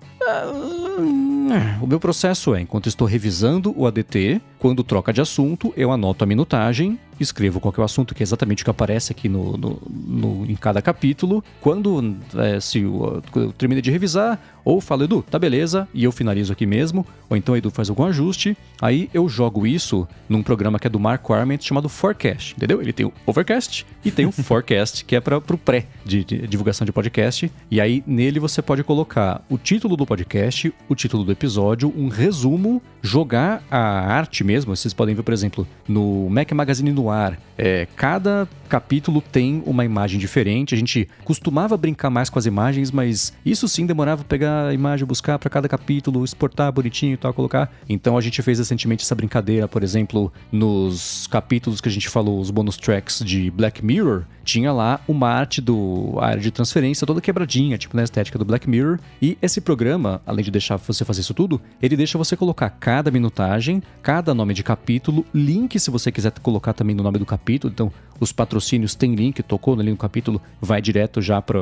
O meu processo é, enquanto estou revisando o ADT, quando troca de assunto, eu anoto a minutagem, escrevo qual é o assunto, que é exatamente o que aparece aqui no, no, no em cada capítulo. Quando é, se eu, eu termino de revisar, ou falo, Edu, tá beleza, e eu finalizo aqui mesmo, ou então Edu faz algum ajuste, aí eu jogo isso num programa que é do Mark Arment chamado Forecast, entendeu? Ele tem o Overcast e tem o Forecast, que é para o pré de, de divulgação de podcast, e aí nele você pode colocar o título do podcast, o título do episódio, um resumo, jogar a arte mesmo. Vocês podem ver, por exemplo, no Mac Magazine no ar, é, cada capítulo tem uma imagem diferente. A gente costumava brincar mais com as imagens, mas isso sim demorava pegar a imagem, buscar para cada capítulo, exportar bonitinho e tal, colocar. Então a gente fez recentemente essa brincadeira, por exemplo, nos capítulos que a gente falou, os bonus tracks de Black Mirror, tinha lá uma arte do área de transferência toda quebradinha, tipo na estética do Black Mirror. E esse programa, além de deixar você fazer isso tudo, ele deixa você colocar cada minutagem, cada nome de capítulo, link se você quiser colocar também no nome do capítulo. Então, os patrocínios têm link, tocou ali no capítulo, vai direto já para,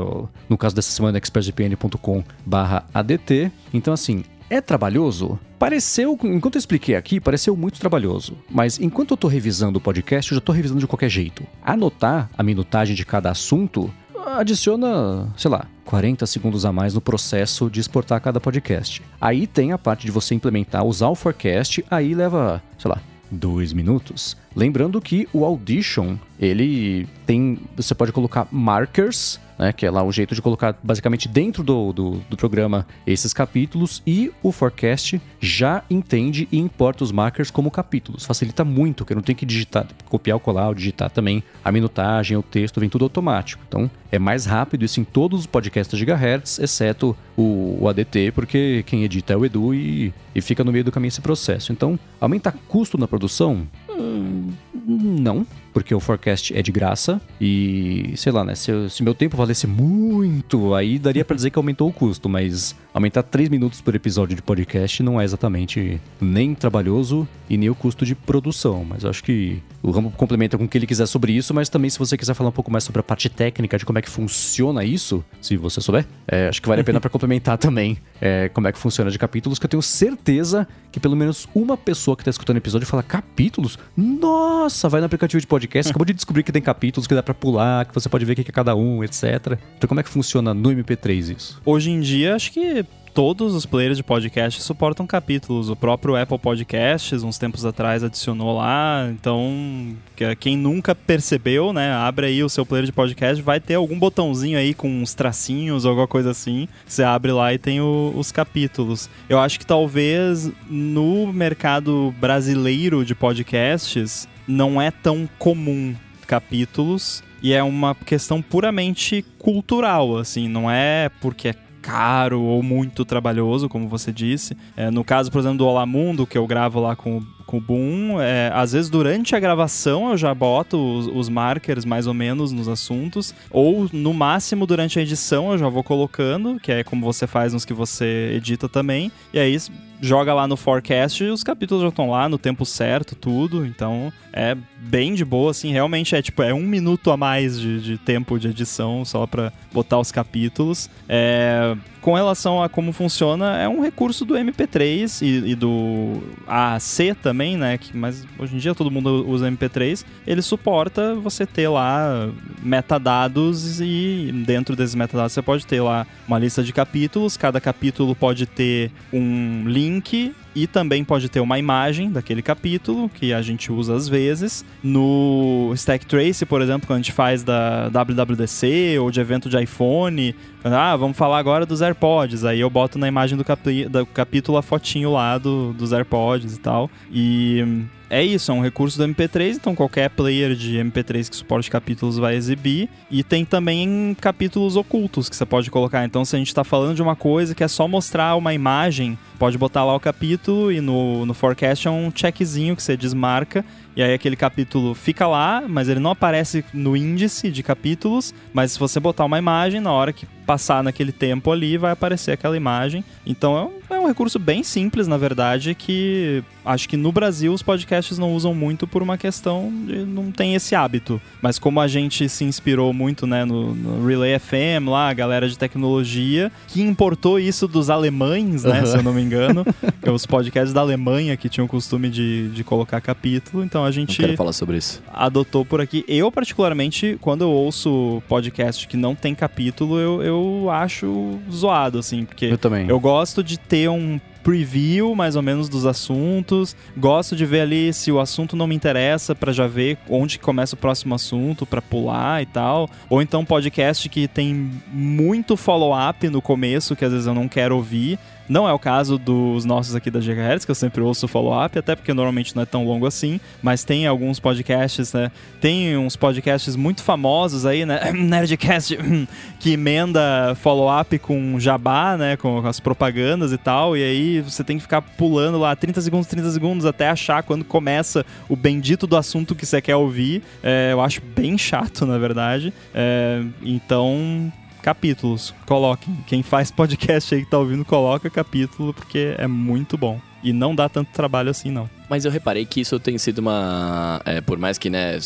no caso dessa semana, expressvpn.com/adt. Então, assim, é trabalhoso? Pareceu, enquanto eu expliquei aqui, pareceu muito trabalhoso. Mas enquanto eu tô revisando o podcast, eu já tô revisando de qualquer jeito. Anotar a minutagem de cada assunto adiciona, sei lá, 40 segundos a mais no processo de exportar cada podcast. Aí tem a parte de você implementar, usar o forecast, aí leva, sei lá, dois minutos. Lembrando que o Audition, ele tem. Você pode colocar markers né? Que é lá o jeito de colocar basicamente dentro do, do, do programa esses capítulos e o Forecast já entende e importa os markers como capítulos. Facilita muito, que eu não tenho que digitar, copiar ou colar, ou digitar também a minutagem, o texto, vem tudo automático. Então é mais rápido isso em todos os podcasts gigahertz, exceto o, o ADT, porque quem edita é o Edu e, e fica no meio do caminho esse processo. Então, aumenta custo na produção? Hum, não, porque o forecast é de graça e, sei lá, né? Se, se meu tempo valesse muito, aí daria para dizer que aumentou o custo, mas aumentar 3 minutos por episódio de podcast não é exatamente nem trabalhoso e nem o custo de produção. Mas acho que o Rambo complementa com o que ele quiser sobre isso, mas também se você quiser falar um pouco mais sobre a parte técnica de como é que funciona isso, se você souber, é, acho que vale a pena para complementar também é, como é que funciona de capítulos, que eu tenho certeza que pelo menos uma pessoa que tá escutando o episódio fala capítulos? Nossa, vai no aplicativo de podcast, acabou de descobrir que tem capítulos que dá para pular, que você pode ver o que é cada um, etc. Então como é que funciona no MP3 isso? Hoje em dia, acho que todos os players de podcast suportam capítulos. O próprio Apple Podcasts, uns tempos atrás, adicionou lá. Então, quem nunca percebeu, né, abre aí o seu player de podcast, vai ter algum botãozinho aí com uns tracinhos, alguma coisa assim. Você abre lá e tem o, os capítulos. Eu acho que talvez no mercado brasileiro de podcasts não é tão comum capítulos e é uma questão puramente cultural, assim, não é porque é caro ou muito trabalhoso, como você disse. É, no caso, por exemplo, do Olá Mundo, que eu gravo lá com, com o Boom, é, às vezes durante a gravação eu já boto os, os, markers mais ou menos nos assuntos, ou no máximo durante a edição eu já vou colocando, que é como você faz nos que você edita também, e aí joga lá no forecast e os capítulos já estão lá no tempo certo, tudo. Então é bem de boa, assim. Realmente é tipo, é um minuto a mais de, de tempo de edição só para botar os capítulos. É, com relação a como funciona, é um recurso do MP3 e, e, do AAC também, né? Que, mas hoje em dia todo mundo usa MP3. Ele suporta você ter lá metadados e dentro desses metadados você pode ter lá uma lista de capítulos. Cada capítulo pode ter um link e também pode ter uma imagem daquele capítulo, que a gente usa às vezes. No Stack Trace, por exemplo, quando a gente faz da WWDC ou de evento de iPhone, ah, vamos falar agora dos AirPods. Aí eu boto na imagem do, capi do capítulo a fotinho lá do, dos AirPods e tal. E é isso, é um recurso do MP3, então qualquer player de MP3 que suporte capítulos vai exibir. E tem também capítulos ocultos que você pode colocar. Então, se a gente está falando de uma coisa que é só mostrar uma imagem, pode botar lá o capítulo e no, no forecast é um checkzinho que você desmarca e aí aquele capítulo fica lá, mas ele não aparece no índice de capítulos, mas se você botar uma imagem, na hora que passar naquele tempo ali, vai aparecer aquela imagem. Então é um, é um recurso bem simples, na verdade, que acho que no Brasil os podcasts não usam muito por uma questão de não tem esse hábito. Mas como a gente se inspirou muito né, no, no Relay FM, lá, a galera de tecnologia, que importou isso dos alemães, né, uhum. se eu não me engano, que é os podcasts da Alemanha que tinham o costume de, de colocar capítulo. Então a gente. Não quero falar sobre isso. Adotou por aqui. Eu, particularmente, quando eu ouço podcast que não tem capítulo, eu, eu acho zoado, assim, porque. Eu também. Eu gosto de ter um preview mais ou menos dos assuntos. Gosto de ver ali se o assunto não me interessa para já ver onde começa o próximo assunto para pular e tal. Ou então podcast que tem muito follow-up no começo que às vezes eu não quero ouvir. Não é o caso dos nossos aqui da GHz, que eu sempre ouço follow-up, até porque normalmente não é tão longo assim, mas tem alguns podcasts, né? Tem uns podcasts muito famosos aí, né? Nerdcast, que emenda follow-up com jabá, né? Com as propagandas e tal, e aí você tem que ficar pulando lá 30 segundos, 30 segundos, até achar quando começa o bendito do assunto que você quer ouvir. É, eu acho bem chato, na verdade. É, então, capítulos. Coloquem. Quem faz podcast aí que tá ouvindo, coloca capítulo, porque é muito bom. E não dá tanto trabalho assim, não. Mas eu reparei que isso tem sido uma. É, por mais que, né,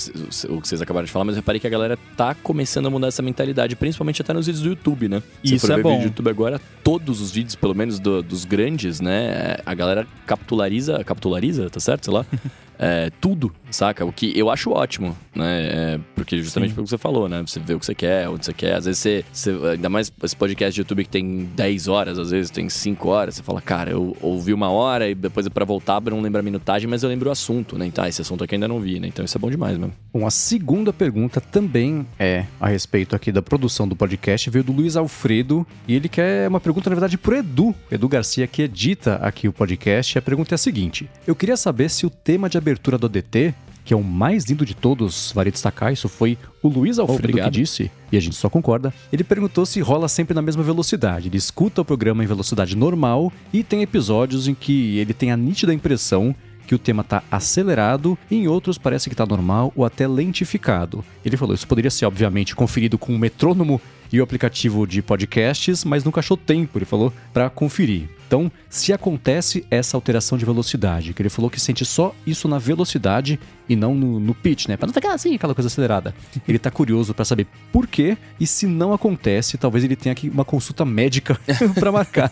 o que vocês acabaram de falar, mas eu reparei que a galera tá começando a mudar essa mentalidade, principalmente até nos vídeos do YouTube, né? Se isso é bom. vídeo do YouTube agora, todos os vídeos, pelo menos do, dos grandes, né, a galera capitulariza, capitulariza, tá certo? Sei lá. é, tudo, saca? O que eu acho ótimo, né? É, porque justamente Sim. pelo que você falou, né? Você vê o que você quer, onde você quer. Às vezes você, você- Ainda mais esse podcast de YouTube que tem 10 horas, às vezes tem 5 horas. Você fala, cara, eu ouvi uma hora e depois pra voltar eu não lembro a minutagem, mas eu lembro o assunto, né? Então, ah, esse assunto aqui ainda não vi, né? Então isso é bom demais mesmo. Bom, a segunda pergunta também é a respeito aqui da produção do podcast, veio do Luiz Alfredo, e ele quer uma pergunta, na verdade, pro Edu, Edu Garcia, que edita aqui o podcast. A pergunta é a seguinte: Eu queria saber se o tema de abertura do ADT, que é o mais lindo de todos, vale destacar, isso foi o Luiz Alfredo Obrigado. que disse, e a gente só concorda. Ele perguntou se rola sempre na mesma velocidade. Ele escuta o programa em velocidade normal e tem episódios em que ele tem a nítida impressão que o tema tá acelerado e em outros parece que tá normal ou até lentificado. Ele falou, isso poderia ser obviamente conferido com o metrônomo e o aplicativo de podcasts, mas nunca achou tempo, ele falou, para conferir. Então, se acontece essa alteração de velocidade, que ele falou que sente só isso na velocidade e não no, no pitch, né? Pra não ficar assim, aquela coisa acelerada. Ele tá curioso para saber por quê e se não acontece, talvez ele tenha aqui uma consulta médica para marcar.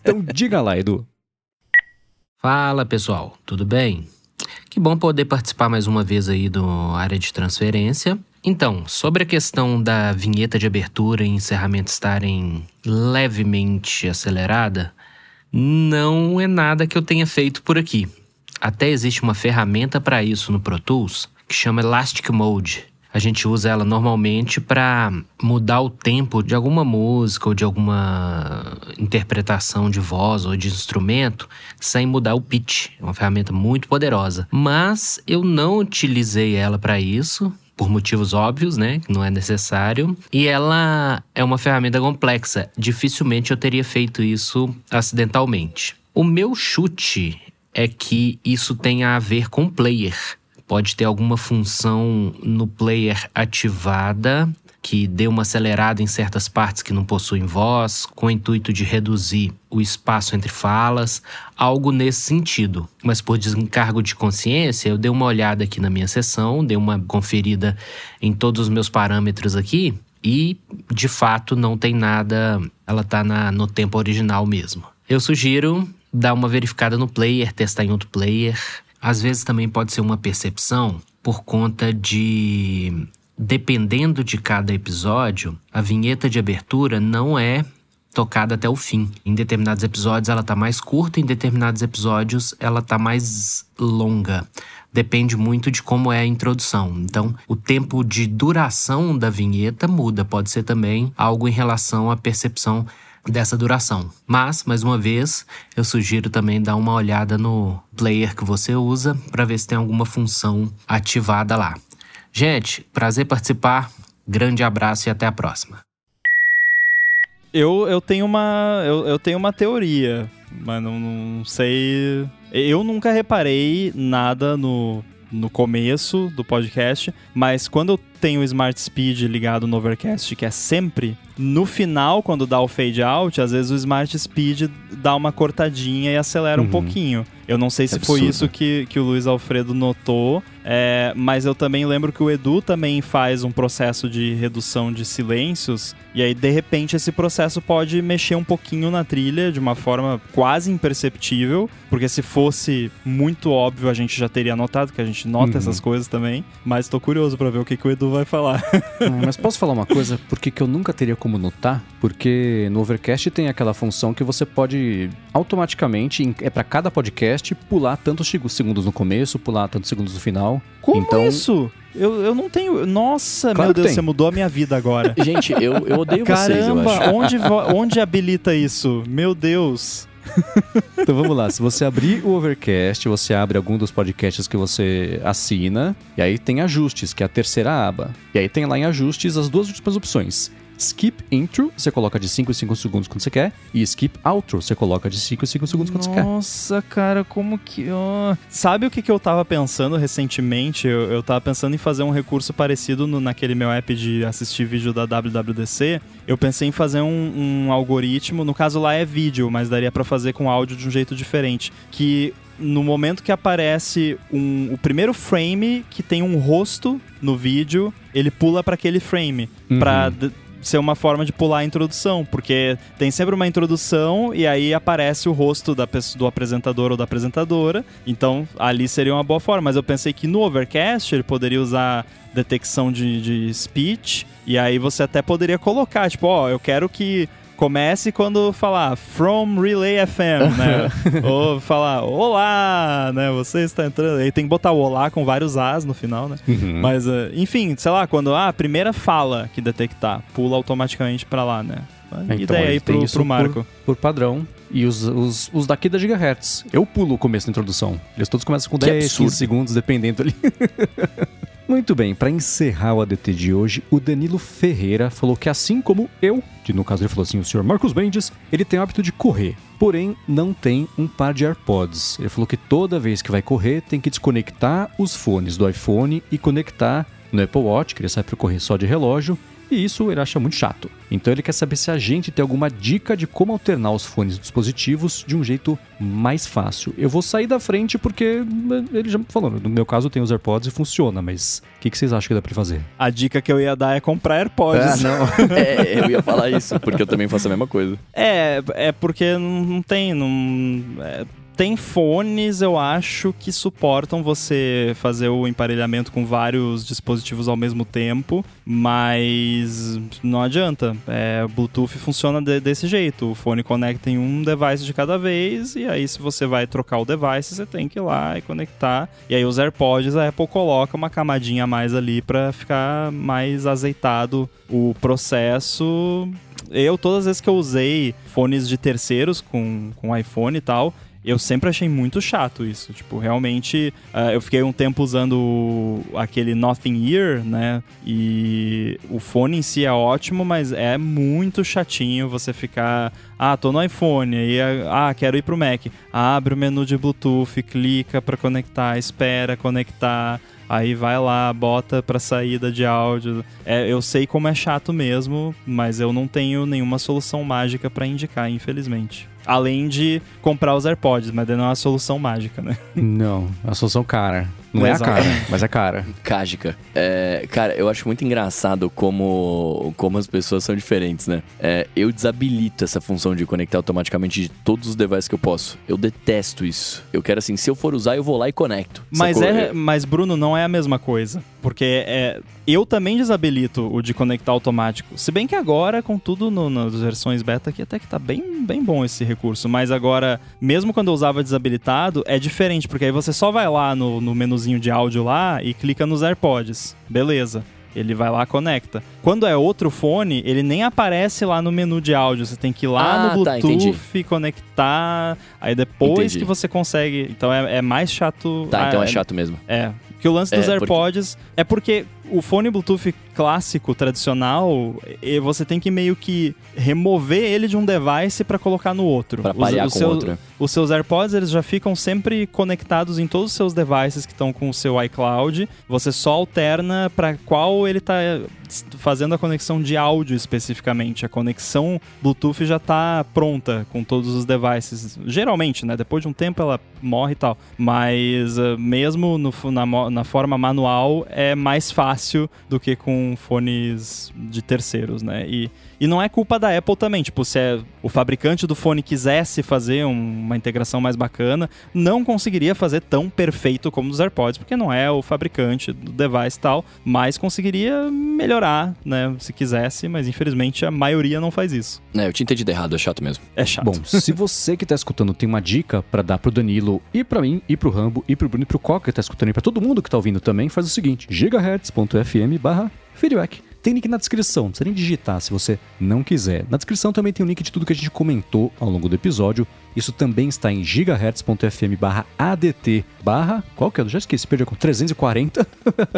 Então, diga lá, Edu. Fala pessoal, tudo bem? Que bom poder participar mais uma vez aí do área de transferência. Então, sobre a questão da vinheta de abertura e encerramento estarem levemente acelerada, não é nada que eu tenha feito por aqui. Até existe uma ferramenta para isso no Pro Tools que chama Elastic Mode. A gente usa ela normalmente para mudar o tempo de alguma música ou de alguma interpretação de voz ou de instrumento sem mudar o pitch. É uma ferramenta muito poderosa. Mas eu não utilizei ela para isso. Por motivos óbvios, né? Que não é necessário. E ela é uma ferramenta complexa. Dificilmente eu teria feito isso acidentalmente. O meu chute é que isso tenha a ver com player pode ter alguma função no player ativada que dê uma acelerada em certas partes que não possuem voz, com o intuito de reduzir o espaço entre falas, algo nesse sentido. Mas por desencargo de consciência, eu dei uma olhada aqui na minha sessão, dei uma conferida em todos os meus parâmetros aqui e, de fato, não tem nada, ela tá na, no tempo original mesmo. Eu sugiro dar uma verificada no player, testar em outro player, às vezes também pode ser uma percepção por conta de. Dependendo de cada episódio, a vinheta de abertura não é tocada até o fim. Em determinados episódios ela tá mais curta, em determinados episódios ela tá mais longa. Depende muito de como é a introdução. Então, o tempo de duração da vinheta muda, pode ser também algo em relação à percepção dessa duração. Mas, mais uma vez, eu sugiro também dar uma olhada no player que você usa para ver se tem alguma função ativada lá. Gente, prazer participar. Grande abraço e até a próxima. Eu, eu tenho uma. Eu, eu tenho uma teoria, mas não, não sei. Eu nunca reparei nada no, no começo do podcast, mas quando eu tenho o Smart Speed ligado no Overcast, que é sempre, no final, quando dá o fade out, às vezes o Smart Speed dá uma cortadinha e acelera um Uhum. pouquinho. Eu não sei se foi Absurdo. isso que, que o Luiz Alfredo notou, é, mas eu também lembro que o Edu também faz um processo de redução de silêncios, e aí de repente esse processo pode mexer um pouquinho na trilha de uma forma quase imperceptível, porque se fosse muito óbvio a gente já teria notado, que a gente nota Uhum. essas coisas também, mas tô curioso pra ver o que, que o Edu vai falar. Ah, mas posso falar uma coisa? Porque que eu nunca teria como notar? Porque no Overcast tem aquela função que você pode automaticamente, é pra cada podcast, pular tantos seg- segundos no começo, pular tantos segundos no final. Como Então- isso? Eu, eu não tenho. Nossa, Claro meu Deus, tem. você mudou a minha vida agora. Gente, eu, eu odeio vocês, eu Caramba, onde, onde habilita isso? Meu Deus. Então vamos lá, se você abrir o Overcast, você abre algum dos podcasts que você assina, e aí tem ajustes, que é a terceira aba. E aí tem lá em ajustes as duas últimas opções. Skip Intro, você coloca de 5 em 5 segundos quando você quer, e Skip Outro, você coloca de 5 em 5 segundos quando você quer. Nossa, cara, como que. ó. Sabe o que, que eu tava pensando recentemente? Eu, eu tava pensando em fazer um recurso parecido no- naquele meu app de assistir vídeo da WWDC. Eu pensei em fazer um, um algoritmo, no caso lá é vídeo, mas daria pra fazer com áudio de um jeito diferente. Que no momento que aparece um- o primeiro frame que tem um rosto no vídeo, ele pula pra aquele frame. Uhum. Pra d- ser uma forma de pular a introdução, porque tem sempre uma introdução e aí aparece o rosto da pessoa, do apresentador ou da apresentadora. Então ali seria uma boa forma. Mas eu pensei que no Overcast ele poderia usar detecção de, de speech e aí você até poderia colocar, tipo, ó, eu quero que comece quando falar From Relay FM, né? Ou falar Olá, né? Você está entrando. Aí tem que botar o Olá com vários As no final, né? Uhum. Mas, uh, enfim, sei lá, quando ah, a primeira fala que detectar, pula automaticamente pra lá, né? Então, Ideia aí pro, pro Marco. Por, por padrão. E os, os, os daqui da Gigahertz. Eu pulo o começo da introdução. Eles todos começam com Que 10, absurdo. 15 segundos, dependendo ali. Muito bem, para encerrar o ADT de hoje, o Danilo Ferreira falou que assim como eu, que no caso ele falou assim, o senhor Marcos Mendes, ele tem o hábito de correr, porém não tem um par de AirPods. Ele falou que toda vez que vai correr tem que desconectar os fones do iPhone e conectar no Apple Watch, que ele sai para correr só de relógio, e isso ele acha muito chato. Então ele quer saber se a gente tem alguma dica de como alternar os fones dispositivos de um jeito mais fácil. Eu vou sair da frente porque eh, ele já falou, no meu caso tem os AirPods e funciona, mas o que, que vocês acham que dá pra fazer? A dica que eu ia dar é comprar AirPods. não. É, eu ia falar isso, porque eu também faço a mesma coisa. É, é porque não não tem. Não, é, tem fones, eu acho, que suportam você fazer o emparelhamento com vários dispositivos ao mesmo tempo, mas não adianta. É, Bluetooth funciona de- desse jeito. O fone conecta em um device de cada vez, e aí se você vai trocar o device, você tem que ir lá e conectar. E aí os AirPods, a Apple coloca uma camadinha a mais ali para ficar mais azeitado o processo eu, todas as vezes que eu usei fones de terceiros com, com iPhone e tal, eu sempre achei muito chato isso. Tipo, realmente, ah, eu fiquei um tempo usando aquele Nothing Ear, né? E o fone em si é ótimo, mas é muito chatinho você ficar. Ah, tô no iPhone, aí ah, quero ir pro Mac. Abre o menu de Bluetooth, clica pra conectar, espera conectar. Aí vai lá, bota pra saída de áudio. É, eu sei como é chato mesmo, mas eu não tenho nenhuma solução mágica pra indicar, infelizmente. Além de comprar os AirPods, mas não é uma solução mágica, né? Não, é uma solução cara. Não é a cara, mas é cara. Cágica. É, cara, eu acho muito engraçado como, como as pessoas são diferentes, né? É, eu desabilito essa função de conectar automaticamente de todos os devices que eu posso. Eu detesto isso. Eu quero assim, se eu for usar, eu vou lá e conecto. Mas, Sacou? é, mas, Bruno, não é a mesma coisa. Porque é, eu também desabilito o de conectar automático. Se bem que agora, com tudo no- nas versões beta aqui, até que tá bem, bem bom esse recurso. Mas agora, mesmo quando eu usava desabilitado, é diferente, porque aí você só vai lá no, no menuzinho de áudio lá e clica nos AirPods. Beleza. Ele vai lá conecta. Quando é outro fone, ele nem aparece lá no menu de áudio. Você tem que ir lá Ah, no tá. Bluetooth, conectar. Aí depois Entendi. que você consegue. Então é, é mais chato. Tá, então Ah, é chato mesmo. é. Que o lance dos É, porque- AirPods é porque o fone Bluetooth clássico, tradicional, e você tem que meio que remover ele de um device pra colocar no outro. Os- parear os com seus- outro. Os seus AirPods, eles já ficam sempre conectados em todos os seus devices que estão com o seu iCloud. Você só alterna pra qual ele tá eh, fazendo a conexão de áudio especificamente. A conexão Bluetooth já tá pronta com todos os devices. Geralmente, né? Depois de um tempo ela morre e tal. Mas eh, mesmo no na, na forma manual é mais fácil do que com fones de terceiros, né? E, e não é culpa da Apple também. Tipo, se é o fabricante do fone quisesse fazer um- uma integração mais bacana, não conseguiria fazer tão perfeito como os AirPods, porque não é o fabricante do device e tal, mas conseguiria melhorar, né? Se quisesse, mas infelizmente a maioria não faz isso. É, eu tinha entendido errado, é chato mesmo. É chato. Bom, se você que tá escutando tem uma dica pra dar pro Danilo e pra mim, e pro Rambo, e pro Bruno e pro Coca que tá escutando e pra todo mundo que tá ouvindo também, faz o seguinte: gigahertz.fm barra feedback. Tem link na descrição, não precisa nem digitar se você não quiser. Na descrição também tem um link de tudo que a gente comentou ao longo do episódio. Isso também está em gigahertz.fm barra ADT barra... Qual que é? Eu já esqueci, perdi com 340.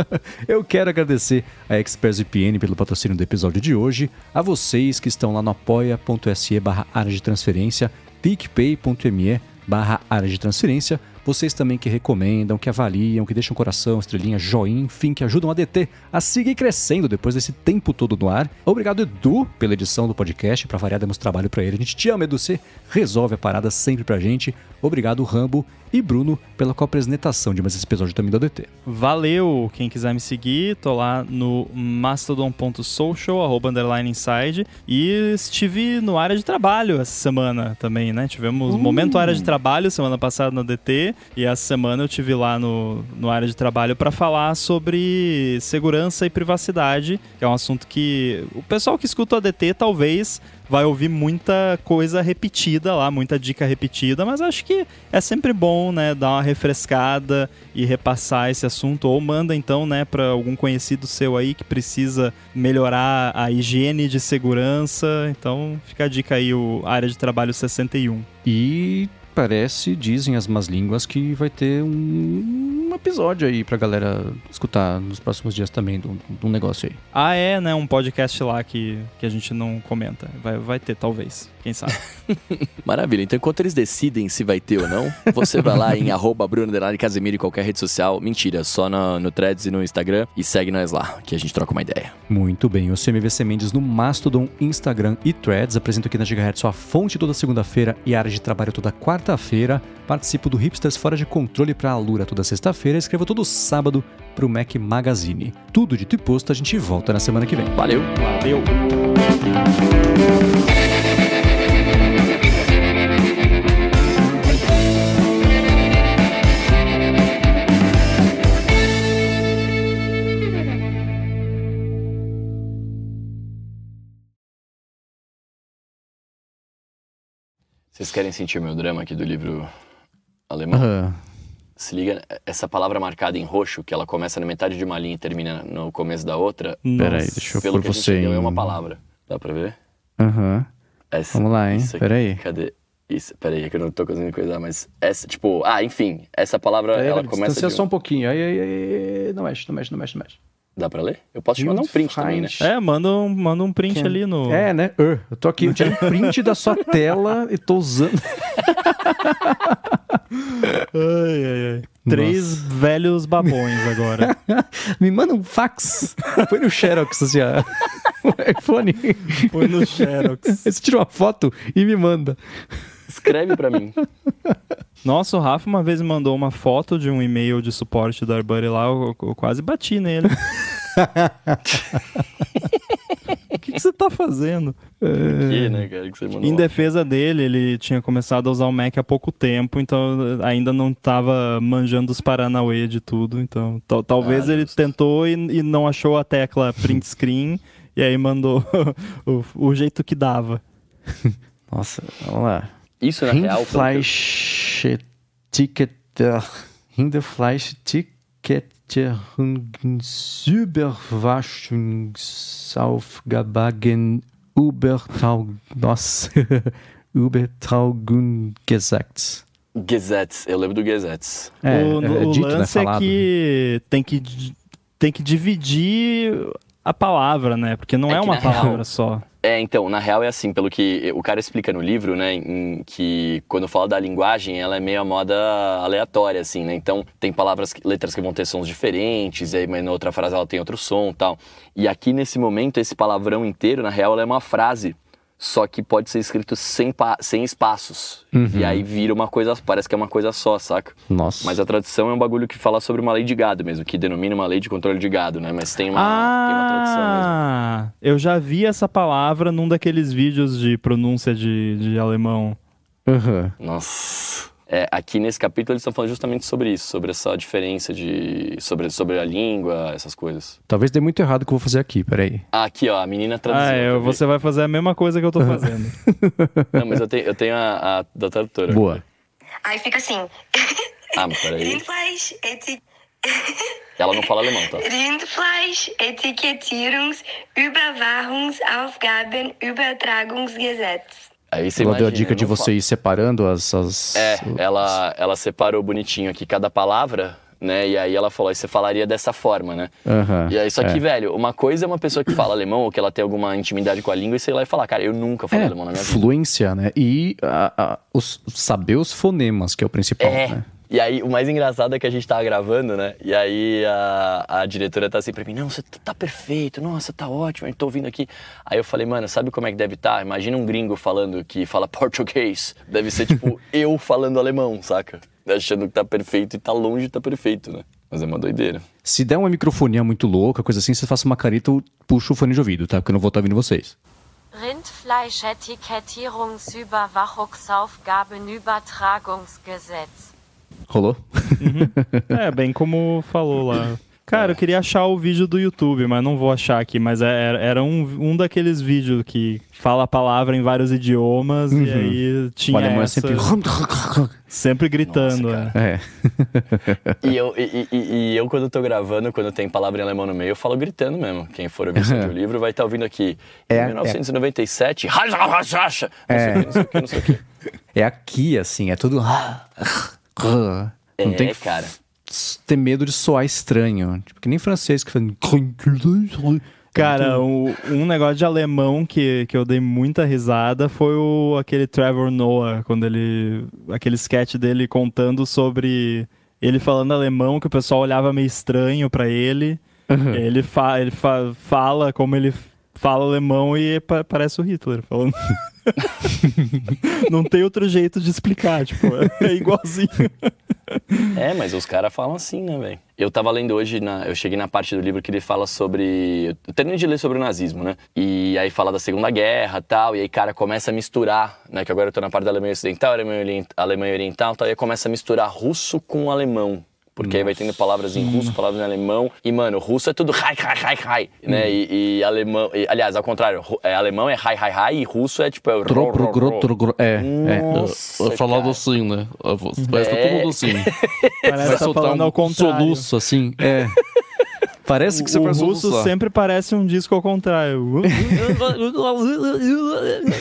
Eu quero agradecer a ExpressVPN pelo patrocínio do episódio de hoje, a vocês que estão lá no apoia.se barra área de transferência, picpay.me barra área de transferência, vocês também que recomendam, que avaliam, que deixam coração, estrelinha, joinha, enfim, que ajudam a DT a seguir crescendo depois desse tempo todo no ar. Obrigado, Edu, pela edição do podcast. Pra variar, demos trabalho pra ele. A gente te ama, Edu. Você resolve a parada sempre pra gente. Obrigado, Rambo e Bruno, pela co-apresentação de mais esse episódio também do DT. Valeu! Quem quiser me seguir, tô lá no mastodon.social, arroba underline inside. E estive no área de trabalho essa semana também, né? Tivemos uh. momento área de trabalho semana passada no DT. E essa semana eu tive lá no, no área de trabalho para falar sobre segurança e privacidade, que é um assunto que o pessoal que escuta o ADT talvez vai ouvir muita coisa repetida lá, muita dica repetida, mas acho que é sempre bom, né, dar uma refrescada e repassar esse assunto ou manda então, né, para algum conhecido seu aí que precisa melhorar a higiene de segurança. Então, fica a dica aí o área de trabalho 61. E parece, dizem as más línguas, que vai ter um, um episódio aí pra galera escutar nos próximos dias também de um negócio aí. Ah, é, né? Um podcast lá que, que a gente não comenta. Vai, vai ter, talvez. Quem sabe? Maravilha. Então, enquanto eles decidem se vai ter ou não, você vai lá em arroba Bruno Casemiro em qualquer rede social. Mentira, só no, no Threads e no Instagram. E segue nós lá, que a gente troca uma ideia. Muito bem. Eu sou MVC Mendes no Mastodon, Instagram e Threads. Apresento aqui na Gigahertz sua fonte toda segunda-feira e área de trabalho toda quarta-feira. Participo do Hipsters Fora de Controle para a Lura toda sexta-feira. Escrevo todo sábado para o Mac Magazine. Tudo dito e posto, a gente volta na semana que vem. Valeu! Valeu! Vocês querem sentir o meu drama aqui do livro alemão? Uhum. Se liga, essa palavra marcada em roxo, que ela começa na metade de uma linha e termina no começo da outra. Peraí, deixa eu Pelo que você. Deu, é uma palavra. Dá pra ver? Aham. Uhum. Vamos lá, hein? Peraí. Cadê? Isso, peraí, é que eu não tô conseguindo coisar, mas essa, tipo, ah, enfim, essa palavra, peraí, ela começa. Distancia de... só um pouquinho. Aí, aí, aí, não mexe, não mexe, não mexe, não mexe. Dá pra ler? Eu posso te mandar um print também, né? É, manda um, manda um print ali no. É, né? Uh, eu tô aqui, eu tirei um print da sua tela e tô usando. ai, ai, ai. Três Nossa. velhos babões agora. Me manda um fax. Põe no Xerox, assim, ó. O iPhone. Põe no Xerox. Você tira uma foto e me manda. Escreve pra mim. Nossa, o Rafa uma vez mandou uma foto de um e-mail de suporte da Arbuddy lá, eu, eu quase bati nele. o que, que, você tá fazendo? Que, né, cara, que em defesa dele, ele tinha começado a usar o Mac há pouco tempo, então ainda não tava manjando os Paranauê de tudo. Então, talvez ah, ele tentou e, e, não achou a tecla print screen e aí mandou o, o jeito que dava. Nossa, vamos lá. Isso na real. Ticket Rindfleisch Überwachungsaufgaben Übertraug... Nossa. Übertraugung Gesetz. Gesetz, eu lembro do Gesetz. É, o, é, o dito, lance né, é que tem que tem que dividir a palavra, né? Porque não é, é uma palavra real, só. É, então, na real é assim, pelo que o cara explica no livro, né, em que quando fala da linguagem, ela é meio a moda aleatória, assim, né? Então, tem palavras, letras que vão ter sons diferentes, aí mas na outra frase ela tem outro som tal. E aqui, nesse momento, esse palavrão inteiro, na real, ela é uma frase só que pode ser escrito sem, sem espaços. Uhum. E aí vira uma coisa, parece que é uma coisa só, saca? Nossa. Mas a tradução é um bagulho que fala sobre uma lei de gado mesmo, que denomina uma lei de controle de gado, né? Mas tem uma, ah, tem uma tradução mesmo. Ah, eu já vi essa palavra num daqueles vídeos de pronúncia de, de alemão. Uhum. Nossa. É, aqui nesse capítulo eles estão falando justamente sobre isso, sobre essa diferença de. sobre, sobre a língua, essas coisas. Talvez dê muito errado o que eu vou fazer aqui, peraí. Ah, aqui, ó, a menina traduziu. Ah, é, você vai fazer a mesma coisa que eu tô fazendo. Não, mas eu tenho, eu tenho a, a da tradutora. Boa. Aí fica assim. Ah, mas peraí. Eti... Ela não fala alemão, tá? Rindfleisch, Etikettierungs, Überwachungsaufgaben, Übertragungsgesetz. Aí você ela imagina, deu a dica de você ir separando as, as... É, ela, ela separou bonitinho aqui cada palavra, né? E aí ela falou, aí você falaria dessa forma, né? Uhum, e aí, só que, é. velho, uma coisa é uma pessoa que fala alemão ou que ela tem alguma intimidade com a língua e sei lá e falar, cara, eu nunca falei é, alemão na minha vida. Fluência, né? E a, a, os, saber os fonemas, que é o principal, é. né? E aí, o mais engraçado é que a gente tava gravando, né? E aí a, a diretora tá assim pra mim, não, você tá perfeito, nossa, tá ótimo, eu tô ouvindo aqui. Aí eu falei, mano, sabe como é que deve estar? Tá? Imagina um gringo falando que fala português. Deve ser tipo eu falando alemão, saca? Achando que tá perfeito e tá longe de tá perfeito, né? Mas é uma doideira. Se der uma microfonia muito louca, coisa assim, você faça uma careta, eu puxo o fone de ouvido, tá? Porque eu não vou estar ouvindo vocês. Rindfleisch-Etikettierungsuberwachungsaufgabenübertragungsgesetz. Rolou? É, bem como falou lá. Cara, eu queria achar o vídeo do YouTube, mas não vou achar aqui. Mas é- era, era um, um daqueles vídeos que fala a palavra em vários idiomas e aí O tinha alemão é essa, sempre. sempre gritando. Nossa, é. É. E eu, e, e- e eu, quando tô gravando, quando tem palavra em alemão no meio, eu falo gritando mesmo. Quem for ouvir sobre o livro vai estar ouvindo aqui. É, em 1997, racha, racha, racha, não É. sei o que, não sei o que, não sei o que. É aqui, assim, é tudo. Não É, tem que cara. ter medo de soar estranho. Tipo, que nem francês que faz. Cara, o- um negócio de alemão que, que eu dei muita risada foi o, aquele Trevor Noah, quando ele. aquele sketch dele contando sobre ele falando alemão, que o pessoal olhava meio estranho pra ele. Uhum. Ele, fa, ele fa- fala como ele fala alemão e pa- parece o Hitler falando. Não tem outro jeito de explicar, tipo, é igualzinho. É, mas os caras falam assim, né, velho? Eu tava lendo hoje, na- eu cheguei na parte do livro que ele fala sobre. Eu terminei de ler sobre o nazismo, né? E aí fala da Segunda Guerra tal, e aí, cara, começa a misturar, né? Que agora eu tô na parte da Alemanha Ocidental, Alemanha, Orient... Alemanha Oriental tal, e aí começa a misturar russo com alemão. Porque aí vai tendo palavras em russo, palavras em alemão. E, mano, russo é tudo hi, hi, hi, hi, né? E, e alemão. e, aliás, ao contrário, é, alemão é hi, hi, hi, e russo é tipo. É, ro, ro, Tro, ro. gro, tro, gro. É, é. Nossa, é falado assim, né? Parece que tá É. todo mundo assim. Parece que tá soltar falando um ao contrário. Soluço, assim. É. Parece que você o vai russo sempre parece um disco ao contrário.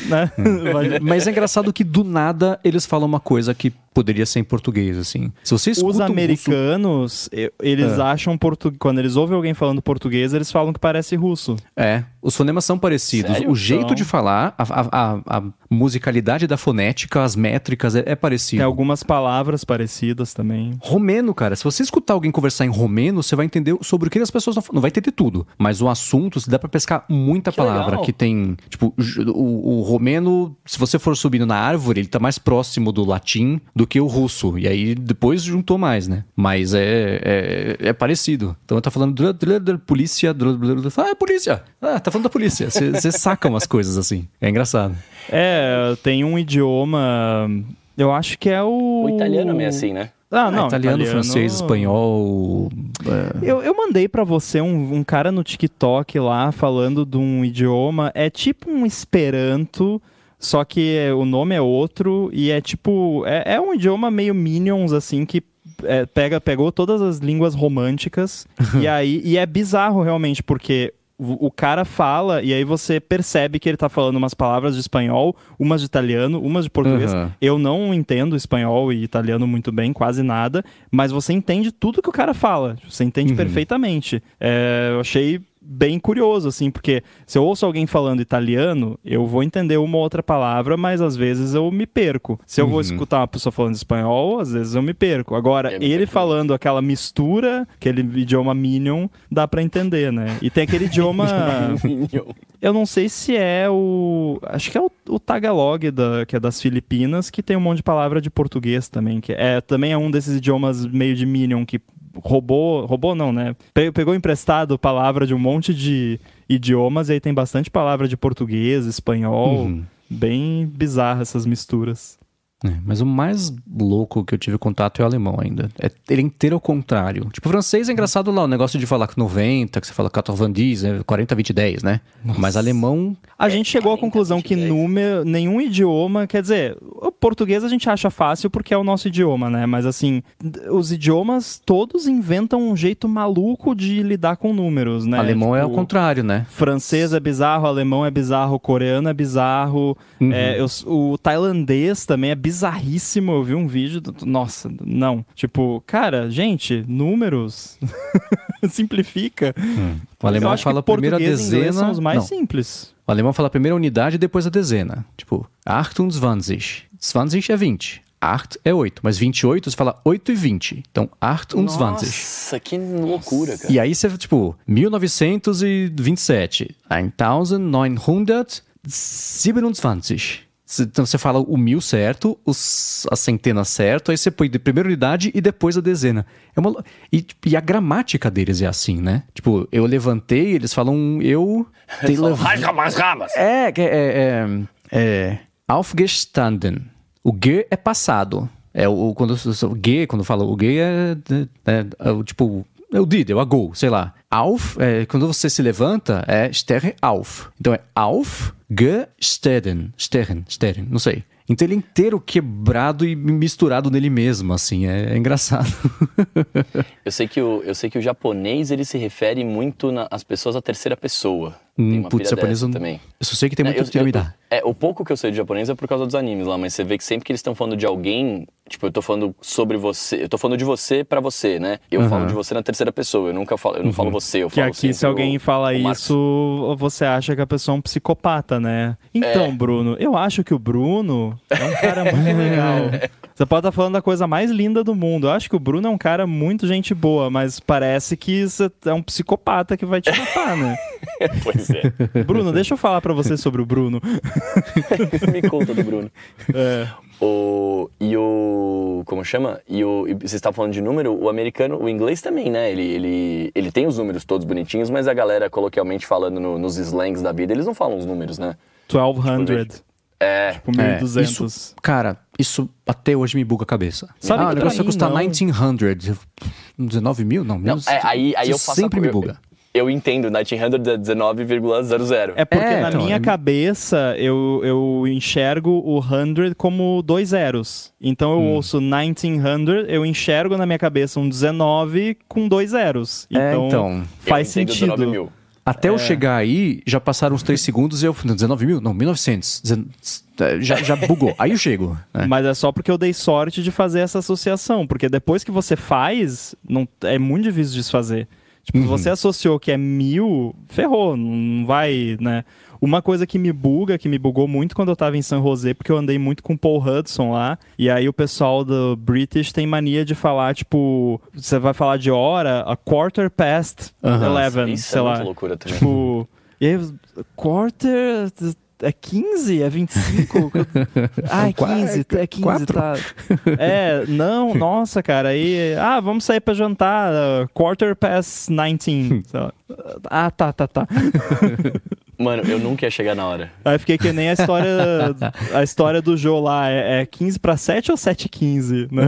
né? Mas é engraçado que do nada eles falam uma coisa que poderia ser em português, assim. Se você escuta Os um russo- americanos, e- eles É. acham português. Quando eles ouvem alguém falando português, eles falam que parece russo. É, os fonemas são parecidos. Sério? O jeito São. de falar, a, a- a- a musicalidade da fonética, as métricas, é, é parecido. Tem algumas palavras parecidas também. Romeno, cara, se você escutar alguém conversar em romeno, você vai entender sobre o que as pessoas não Não vai entender tudo, mas o assunto, se dá pra pescar muita Que palavra legal. que tem. Tipo, o, o romeno, se você for subindo na árvore, ele tá mais próximo do latim do que o russo. E aí depois juntou mais, né? Mas é, é, é parecido. Então tá falando dr- dr- dr- polícia. Ah, é polícia! Ah, tá falando da polícia. Você você saca umas coisas assim. É engraçado. É, tem um idioma. Eu acho que é o. O italiano é meio assim, né? Ah, não. É, italiano, francês, espanhol. é, Eu, eu mandei pra você um, um cara no TikTok lá falando de um idioma. É tipo um Esperanto, só que é- o nome é outro e é tipo. É, é um idioma meio Minions, assim, que. é, pega, pegou todas as línguas românticas e aí e é bizarro realmente porque o, cara fala e aí você percebe que ele tá falando umas palavras de espanhol, umas de italiano, umas de português. Aham. Eu não entendo espanhol e italiano muito bem, quase nada, mas você entende tudo que o cara fala. Você entende Uhum. perfeitamente. É, eu achei bem curioso, assim, porque se eu ouço alguém falando italiano, eu vou entender uma ou outra palavra, mas às vezes eu me perco. Se eu vou Uhum. escutar uma pessoa falando espanhol, às vezes eu me perco. Agora, É, ele falando aquela mistura, aquele idioma minion, dá pra entender, né? E tem aquele idioma. Eu não sei se é o. Acho que é o, o Tagalog, da, que é das Filipinas, que tem um monte de palavra de português também. Que é, também é um desses idiomas meio de Minion que roubou. Roubou não, né? Pe- Pegou emprestado palavra de um monte de idiomas e aí tem bastante palavra de português, espanhol. Uhum. Bem bizarra essas misturas. É, mas o mais louco que eu tive contato é o alemão ainda. É ele é inteiro ao contrário. Tipo, o francês é engraçado lá, o negócio de falar com 90, que você fala 90, é 40, 20, 10, né? Mas alemão. A gente chegou à 40, conclusão que 20, número, nenhum idioma, quer dizer, o português a gente acha fácil porque é o nosso idioma, né? Mas assim, os idiomas todos inventam um jeito maluco de lidar com números, né? alemão é ao Tipo, contrário, né? Francês é bizarro, alemão é bizarro, coreano é bizarro, Uhum. é, eu- o tailandês também é bizarríssimo. Eu vi um vídeo, do- nossa, não. Tipo, cara, gente, números. Simplifica. O alemão eu acho fala a e inglês dezena. são os mais Não, simples. o alemão fala a primeira unidade e depois a dezena. Tipo, 28. 20 é 20. 8 é 8, mas 28 você fala 8 e 20. Então, 8 und 20. Nossa, que loucura, cara. E aí você, tipo, 1927. 1927. Então você fala o mil certo, os, a centena certo, aí você põe de primeira unidade e depois a dezena. É uma, e, e a gramática deles é assim, né? Tipo, eu levantei, eles falam eu. Te lev... É, que é, é, é. Aufgestanden. O G é passado. É o quando o G, quando fala o G é, é, é o tipo é o did, é o a go, sei lá. Auf, é, quando você se levanta, é stehen auf. Então é auf, gestehen, stehen, stehen, não sei. Então ele é inteiro quebrado e misturado nele mesmo, assim, é, é engraçado. eu, sei que o, eu sei que o japonês, ele se refere muito às pessoas à terceira pessoa. Tem uma Putz, japonês eu, também. Eu só sei que tem muito é, eu, eu, é, o pouco que eu sei de japonês é por causa dos animes lá, mas você vê que sempre que eles estão falando de alguém, tipo, eu tô falando sobre você, eu tô falando de você para você, né? Eu uhum. falo de você na terceira pessoa, eu nunca falo, eu não uhum. falo você, eu que falo aqui se alguém fala isso, você acha que a pessoa é um psicopata, né? Então, é. Bruno, eu acho que o Bruno é um cara muito legal. Você pode estar tá falando da coisa mais linda do mundo. Eu acho que o Bruno é um cara muito gente boa, mas parece que você é um psicopata que vai te matar, né? pois é. Bruno, deixa eu falar para você sobre o Bruno. Me conta do Bruno. É. O, e o. Como chama? E o. E você está falando de número, o americano, o inglês também, né? Ele, ele, ele tem os números todos bonitinhos, mas a galera, coloquialmente falando no, nos slangs da vida, eles não falam os números, né? 1200. Tipo, é. Tipo, 1200. É, isso, cara, isso até hoje me buga a cabeça. Sabe ah, o negócio vai custar não. 1900. 19 mil? Não, menos. Não, é, aí, aí eu faço sempre a, me buga. Eu, eu entendo, 1900 é 19,00. É porque É, na então, minha é- cabeça eu, eu enxergo o 100 como dois zeros. Então eu ouço 1900, eu enxergo na minha cabeça um 19 com dois zeros. É, Então, então. faz sentido. 19 mil. Até eu chegar aí, já passaram uns 3 segundos e eu. 19 mil? Não, 1900. Dezen- Já, já bugou. Aí eu chego. né? Mas é só porque eu dei sorte de fazer essa associação. Porque depois que você faz, não, é muito difícil de desfazer. Tipo, se você associou que é mil, ferrou, não vai, né? Uma coisa que me buga, que me bugou muito quando eu tava em San José, porque eu andei muito com o Paul Hudson lá, e aí o pessoal do British tem mania de falar, tipo, você vai falar de hora, a quarter past Aham. 11, Isso sei é lá. muito loucura também. Tipo, e aí, quarter é 15? É 25? ah, é 15, é 15, quatro. tá. É, não, nossa, cara, aí, ah, vamos sair pra jantar, uh, quarter past 19. sei lá. ah, tá, tá, tá. Mano, eu nunca ia chegar na hora. Aí fiquei que nem a história, a história do Jô lá, é, é 15 pra 7 ou 7 e 15, né?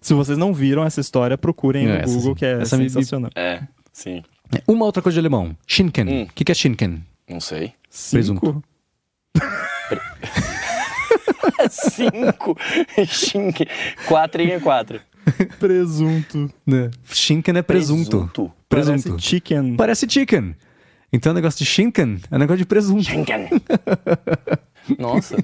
Se vocês não viram essa história, procurem É, no essa Google, sim. que é Essa me- me- sensacional. É, sim. Uma outra coisa de alemão. Schinken. O Hum. que, que é Schinken? Não sei. Cinco? Cinco. Xinque. Quatro em quatro. Presunto. Né? Schinken é presunto. Presunto. Parece chicken. Parece chicken. Então o negócio de Schinken é um negócio de presunto. Schinken. Nossa.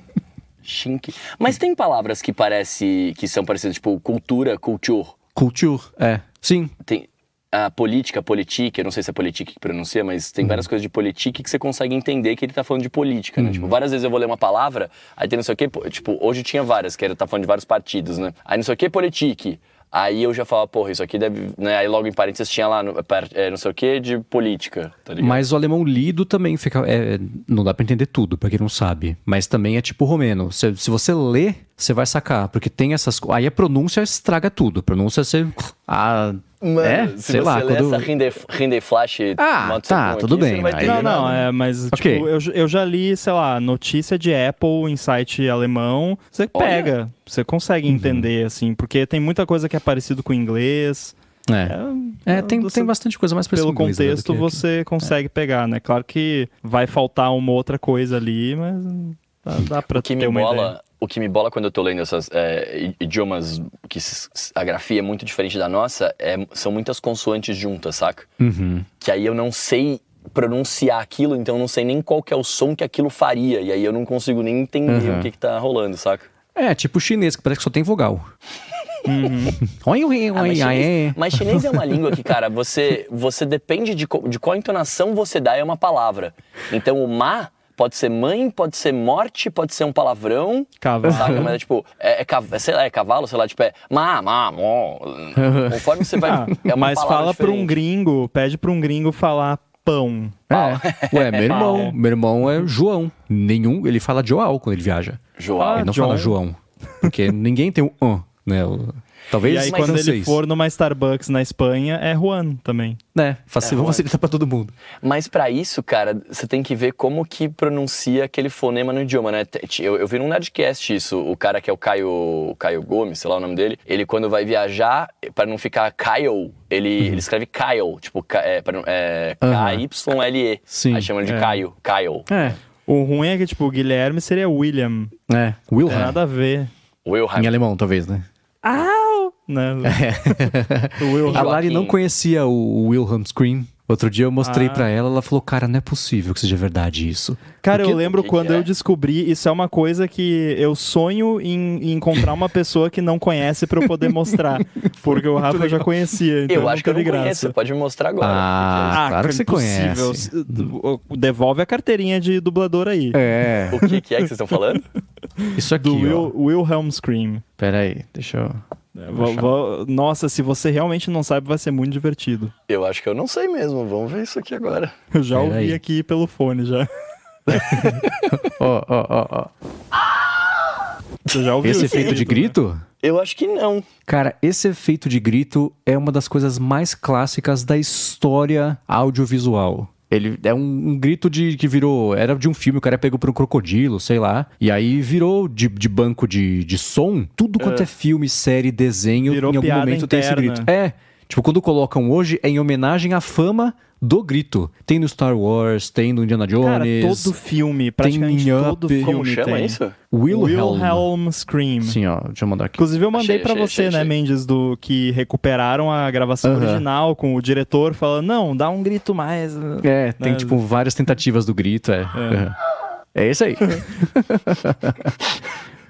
Schinken. Mas tem palavras que parece que são parecidas, tipo cultura, culture. Culture, é. Sim. Tem a política, politique, eu não sei se é politique que pronuncia, mas Uhum. tem várias coisas de politique que você consegue entender que ele tá falando de política, né? Uhum. Tipo, várias vezes eu vou ler uma palavra, aí tem não sei o que, tipo, hoje tinha várias, que ele tá falando de vários partidos, né? Aí não sei o que, politique. Aí eu já falava, porra, isso aqui deve. Né? Aí logo em parênteses tinha lá, no, é, não sei o que, de política, tá ligado? Mas o alemão lido também fica. é, não dá pra entender tudo, pra quem não sabe. Mas também é tipo romeno. Se, se você lê, você vai sacar. Porque tem essas. Aí a pronúncia estraga tudo. A pronúncia você. Ah, é? se Sei você lá. Quando... Rinde Flash, Ah, tá, tudo aqui, você bem, aí- Não, não, é, mas Ok. tipo, eu, eu já li, sei lá, notícia de Apple em site alemão. Você Olha. pega, você consegue Uhum. entender, assim, porque tem muita coisa que é parecido com o inglês. É, é tem, você- tem bastante coisa mais Pelo inglês, né, contexto, você consegue pegar, né? Claro que vai faltar uma outra coisa ali, mas dá, dá pra O que ter me uma bola, ideia. O que me bola quando eu tô lendo essas é, idiomas que a grafia é muito diferente da nossa, é- são muitas consoantes juntas, saca? Uhum. Que aí eu não sei pronunciar aquilo, então eu não sei nem qual que é o som que aquilo faria, e aí eu não consigo nem entender Uhum. o que que tá rolando, saca? É, tipo chinês, que parece que só tem vogal. Oi, oi, Ah, mas, oi, chinês, mas chinês é uma língua que, cara, você, você depende de, co- de qual entonação você dá é uma palavra. Então o ma pode ser mãe, pode ser morte, pode ser um palavrão. Cavalo. Saca? Mas é tipo, é, é, é, sei lá, é cavalo, sei lá, tipo, é má, má, mó. Conforme você vai. Ah, é mas fala pra um gringo, pede pra um gringo falar pão. É. Ué, meu irmão, meu irmão é João. Nenhum, ele fala João quando ele viaja. João. Ah, ele não John. fala João. Porque ninguém tem um um, né? O- Talvez E aí, quando ele francês. for numa Starbucks na Espanha, é Juan também. Né, facil, É, vamos facilitar pra todo mundo. Mas pra isso, cara, você tem que ver como que pronuncia aquele fonema no idioma, né? Eu, eu vi num Nerdcast isso, o cara que é o Caio, o Caio Gomes, sei lá o nome dele, ele quando vai viajar, pra não ficar Kyle, ele, ele escreve Kyle, tipo, é, é, Uhum. K-Y-L-E. Sim. Aí chama ele de É. Caio, Kyle. É, O ruim é que, tipo, o Guilherme seria William. é. Tem Wilhelm. nada a ver. Wilhelm. Em alemão, talvez, né? Au! Né? O Wilhelm. A Lari não conhecia o Wilhelm Scream. Outro dia eu mostrei Ah. pra ela, ela falou, cara, não é possível que seja verdade isso. Cara, eu Porque- lembro que quando é? eu descobri, isso é uma coisa que eu sonho em, em encontrar uma pessoa que não conhece pra eu poder mostrar. Porque o Rafa já conhecia, então Eu acho que eu não teve conheço, você graça. pode me mostrar agora. Ah, claro que você impossível. conhece. Devolve a carteirinha de dublador aí. É, O que, que é que vocês estão falando? isso aqui, Do ó. Will, Wilhelm Scream. Pera aí, deixa eu... É, Nossa, se você realmente não sabe, vai ser muito divertido. Eu acho que eu não sei mesmo, vamos ver isso aqui agora. Eu já Pera ouvi aí. aqui pelo fone já. Ó, ó, ó, ó. Você já ouviu Esse efeito de né? grito? Eu acho que não. Cara, esse efeito de grito é uma das coisas mais clássicas da história audiovisual. Ele é um, um grito de que virou. Era de um filme, o cara pegou por um crocodilo, sei lá. E aí virou de, de banco de, de som. Tudo quanto é, filme, série, desenho, Virou em algum momento tem esse interna. grito. É. Tipo, quando colocam hoje, é em homenagem à fama do grito. Tem no Star Wars, tem no Indiana Jones. Cara, todo filme, praticamente em todo Up. filme Como chama tem. isso? Wilhelm. Wilhelm Scream. Sim, ó, deixa eu mandar aqui. Inclusive eu mandei Achei, pra achei, você, achei, né, achei. Mendes, do que recuperaram a gravação Aham. original com o diretor falando, não, dá um grito mais. É, tem né? tipo várias tentativas do grito, é. É, esse aí.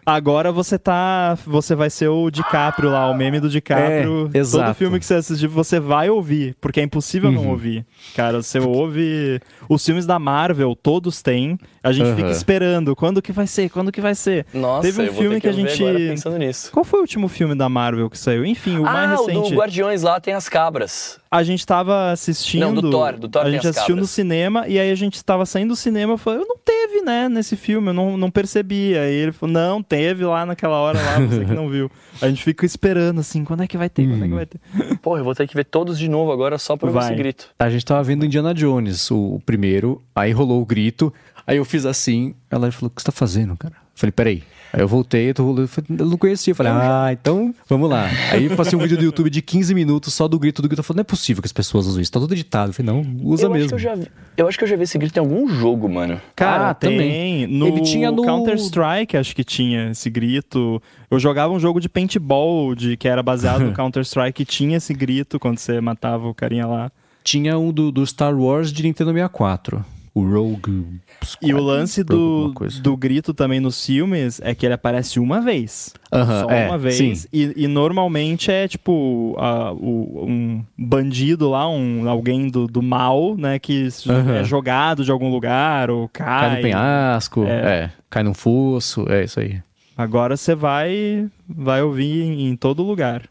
Agora você tá. Você vai ser o DiCaprio lá, o meme do DiCaprio. É, exato. Todo filme que você assistir, você vai ouvir, porque é impossível não Uhum. ouvir. Cara, você ouve. Os filmes da Marvel, todos têm. A gente fica Aham. esperando. Quando que vai ser? Quando que vai ser? Nossa, Teve um filme ter que a gente- agora pensando nisso. Qual foi o último filme da Marvel que saiu? Enfim, o mais ah, o recente. do Guardiões lá tem as cabras. A gente tava assistindo. Não, do Thor, do Thor A gente as assistiu no cabras. cinema e aí a gente tava saindo do cinema e falou: Eu não teve, né, nesse filme, eu não, não percebi. Aí ele falou: Não, teve lá naquela hora lá, você que não viu. A gente fica esperando assim: quando é que vai ter? Quando é que vai ter? Porra, eu vou ter que ver todos de novo agora só pra ver esse grito. A gente tava vendo Indiana Jones, o, o primeiro, aí rolou o grito, aí eu fiz assim, ela falou, o que você tá fazendo, cara? Falei, peraí. Aí eu voltei, eu, tô, eu não conhecia. Eu falei, ah, então vamos lá. Aí eu passei um vídeo do YouTube de 15 minutos só do grito do grito. Eu falei, não é possível que as pessoas usem isso, tá tudo editado. Eu falei, não, usa eu, acho mesmo. que eu, já vi, eu acho que eu já vi esse grito em algum jogo, mano. Cara, Ah, tem. também. No Ele tinha no- Counter-Strike, acho que tinha esse grito. Eu jogava um jogo de paintball de, que era baseado no Counter-Strike e tinha esse grito quando você matava o carinha lá. Tinha um do, do Star Wars de Nintendo 64. O Rogue. E o lance do, do grito também nos filmes é que ele aparece uma vez. Aham, Só é, uma vez. E, e normalmente é tipo a- o- um bandido lá, um, alguém do, do mal, né? Que Aham. é jogado de algum lugar ou cai. Cai no penhasco, É. é. Cai num fosso, é isso aí. Agora você vai, vai ouvir em, em todo lugar.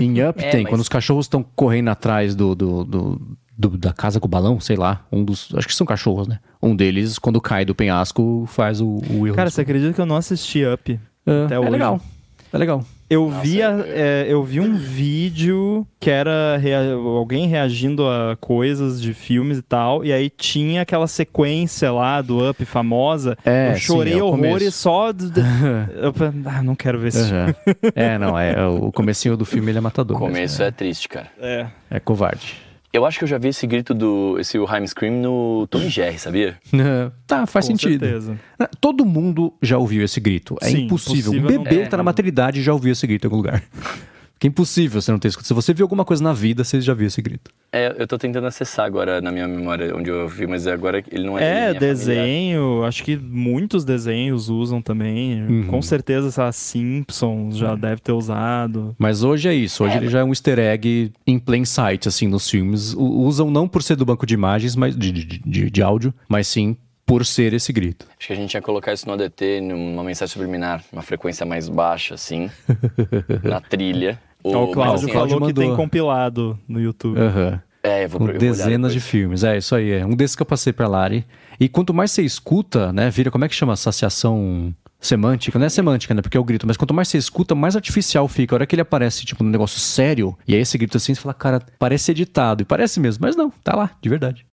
Em Up É, tem, mas- quando os cachorros estão correndo atrás do, do, do- do- da casa com o balão, sei lá. Um dos. Acho que são cachorros, né? Um deles, quando cai do penhasco, faz o, o Will. Cara, você acredita que eu não assisti Up? é, até é hoje. legal. É legal. Eu vi, a- é, eu vi um vídeo que era rea- alguém reagindo a coisas de filmes e tal, e aí tinha aquela sequência lá do Up famosa. É, eu sim, chorei é o horrores começo. só. de- eu falei, ah, não quero ver filme. Aham. é, não, é, o comecinho do filme ele é matador. O começo mesmo, é triste, cara. É. é, é covarde. Eu acho que eu já vi esse grito do. esse Wilhelm Scream no Tom e Jerry, sabia? tá, faz Com sentido. certeza. Todo mundo já ouviu esse grito. É Sim, impossível. Um impossível não bebê ter. que tá na maternidade já ouviu esse grito em algum lugar. Que é impossível você não ter escutado. Se você viu alguma coisa na vida, você já viu esse grito. É, eu tô tentando acessar agora na minha memória onde eu vi, mas agora ele não é. É, nem familiar. desenho, acho que muitos desenhos usam também. Uhum. Com certeza, essa Simpsons já deve ter usado. Mas hoje é isso. Hoje ele já é um easter egg em plain sight, assim, nos filmes. U- usam não por ser do banco de imagens, mas de, de, de- de áudio, mas sim por ser esse grito. Acho que a gente ia colocar isso no ADT, numa mensagem subliminar, uma frequência mais baixa, assim, na trilha. Ou- o Cláudio assim, falou que tem compilado no YouTube. Aham. É, eu vou olhar dezenas de filmes. É, isso aí. É um desses que eu passei pra Lari. E quanto mais você escuta, né? Vira, como é que chama? Associação semântica. Não é semântica, né? Porque é o grito. Mas quanto mais você escuta, mais artificial fica. A hora que ele aparece, tipo, num negócio sério, e aí esse grito assim, você fala, cara, parece editado. E parece mesmo. Mas não, tá lá, de verdade.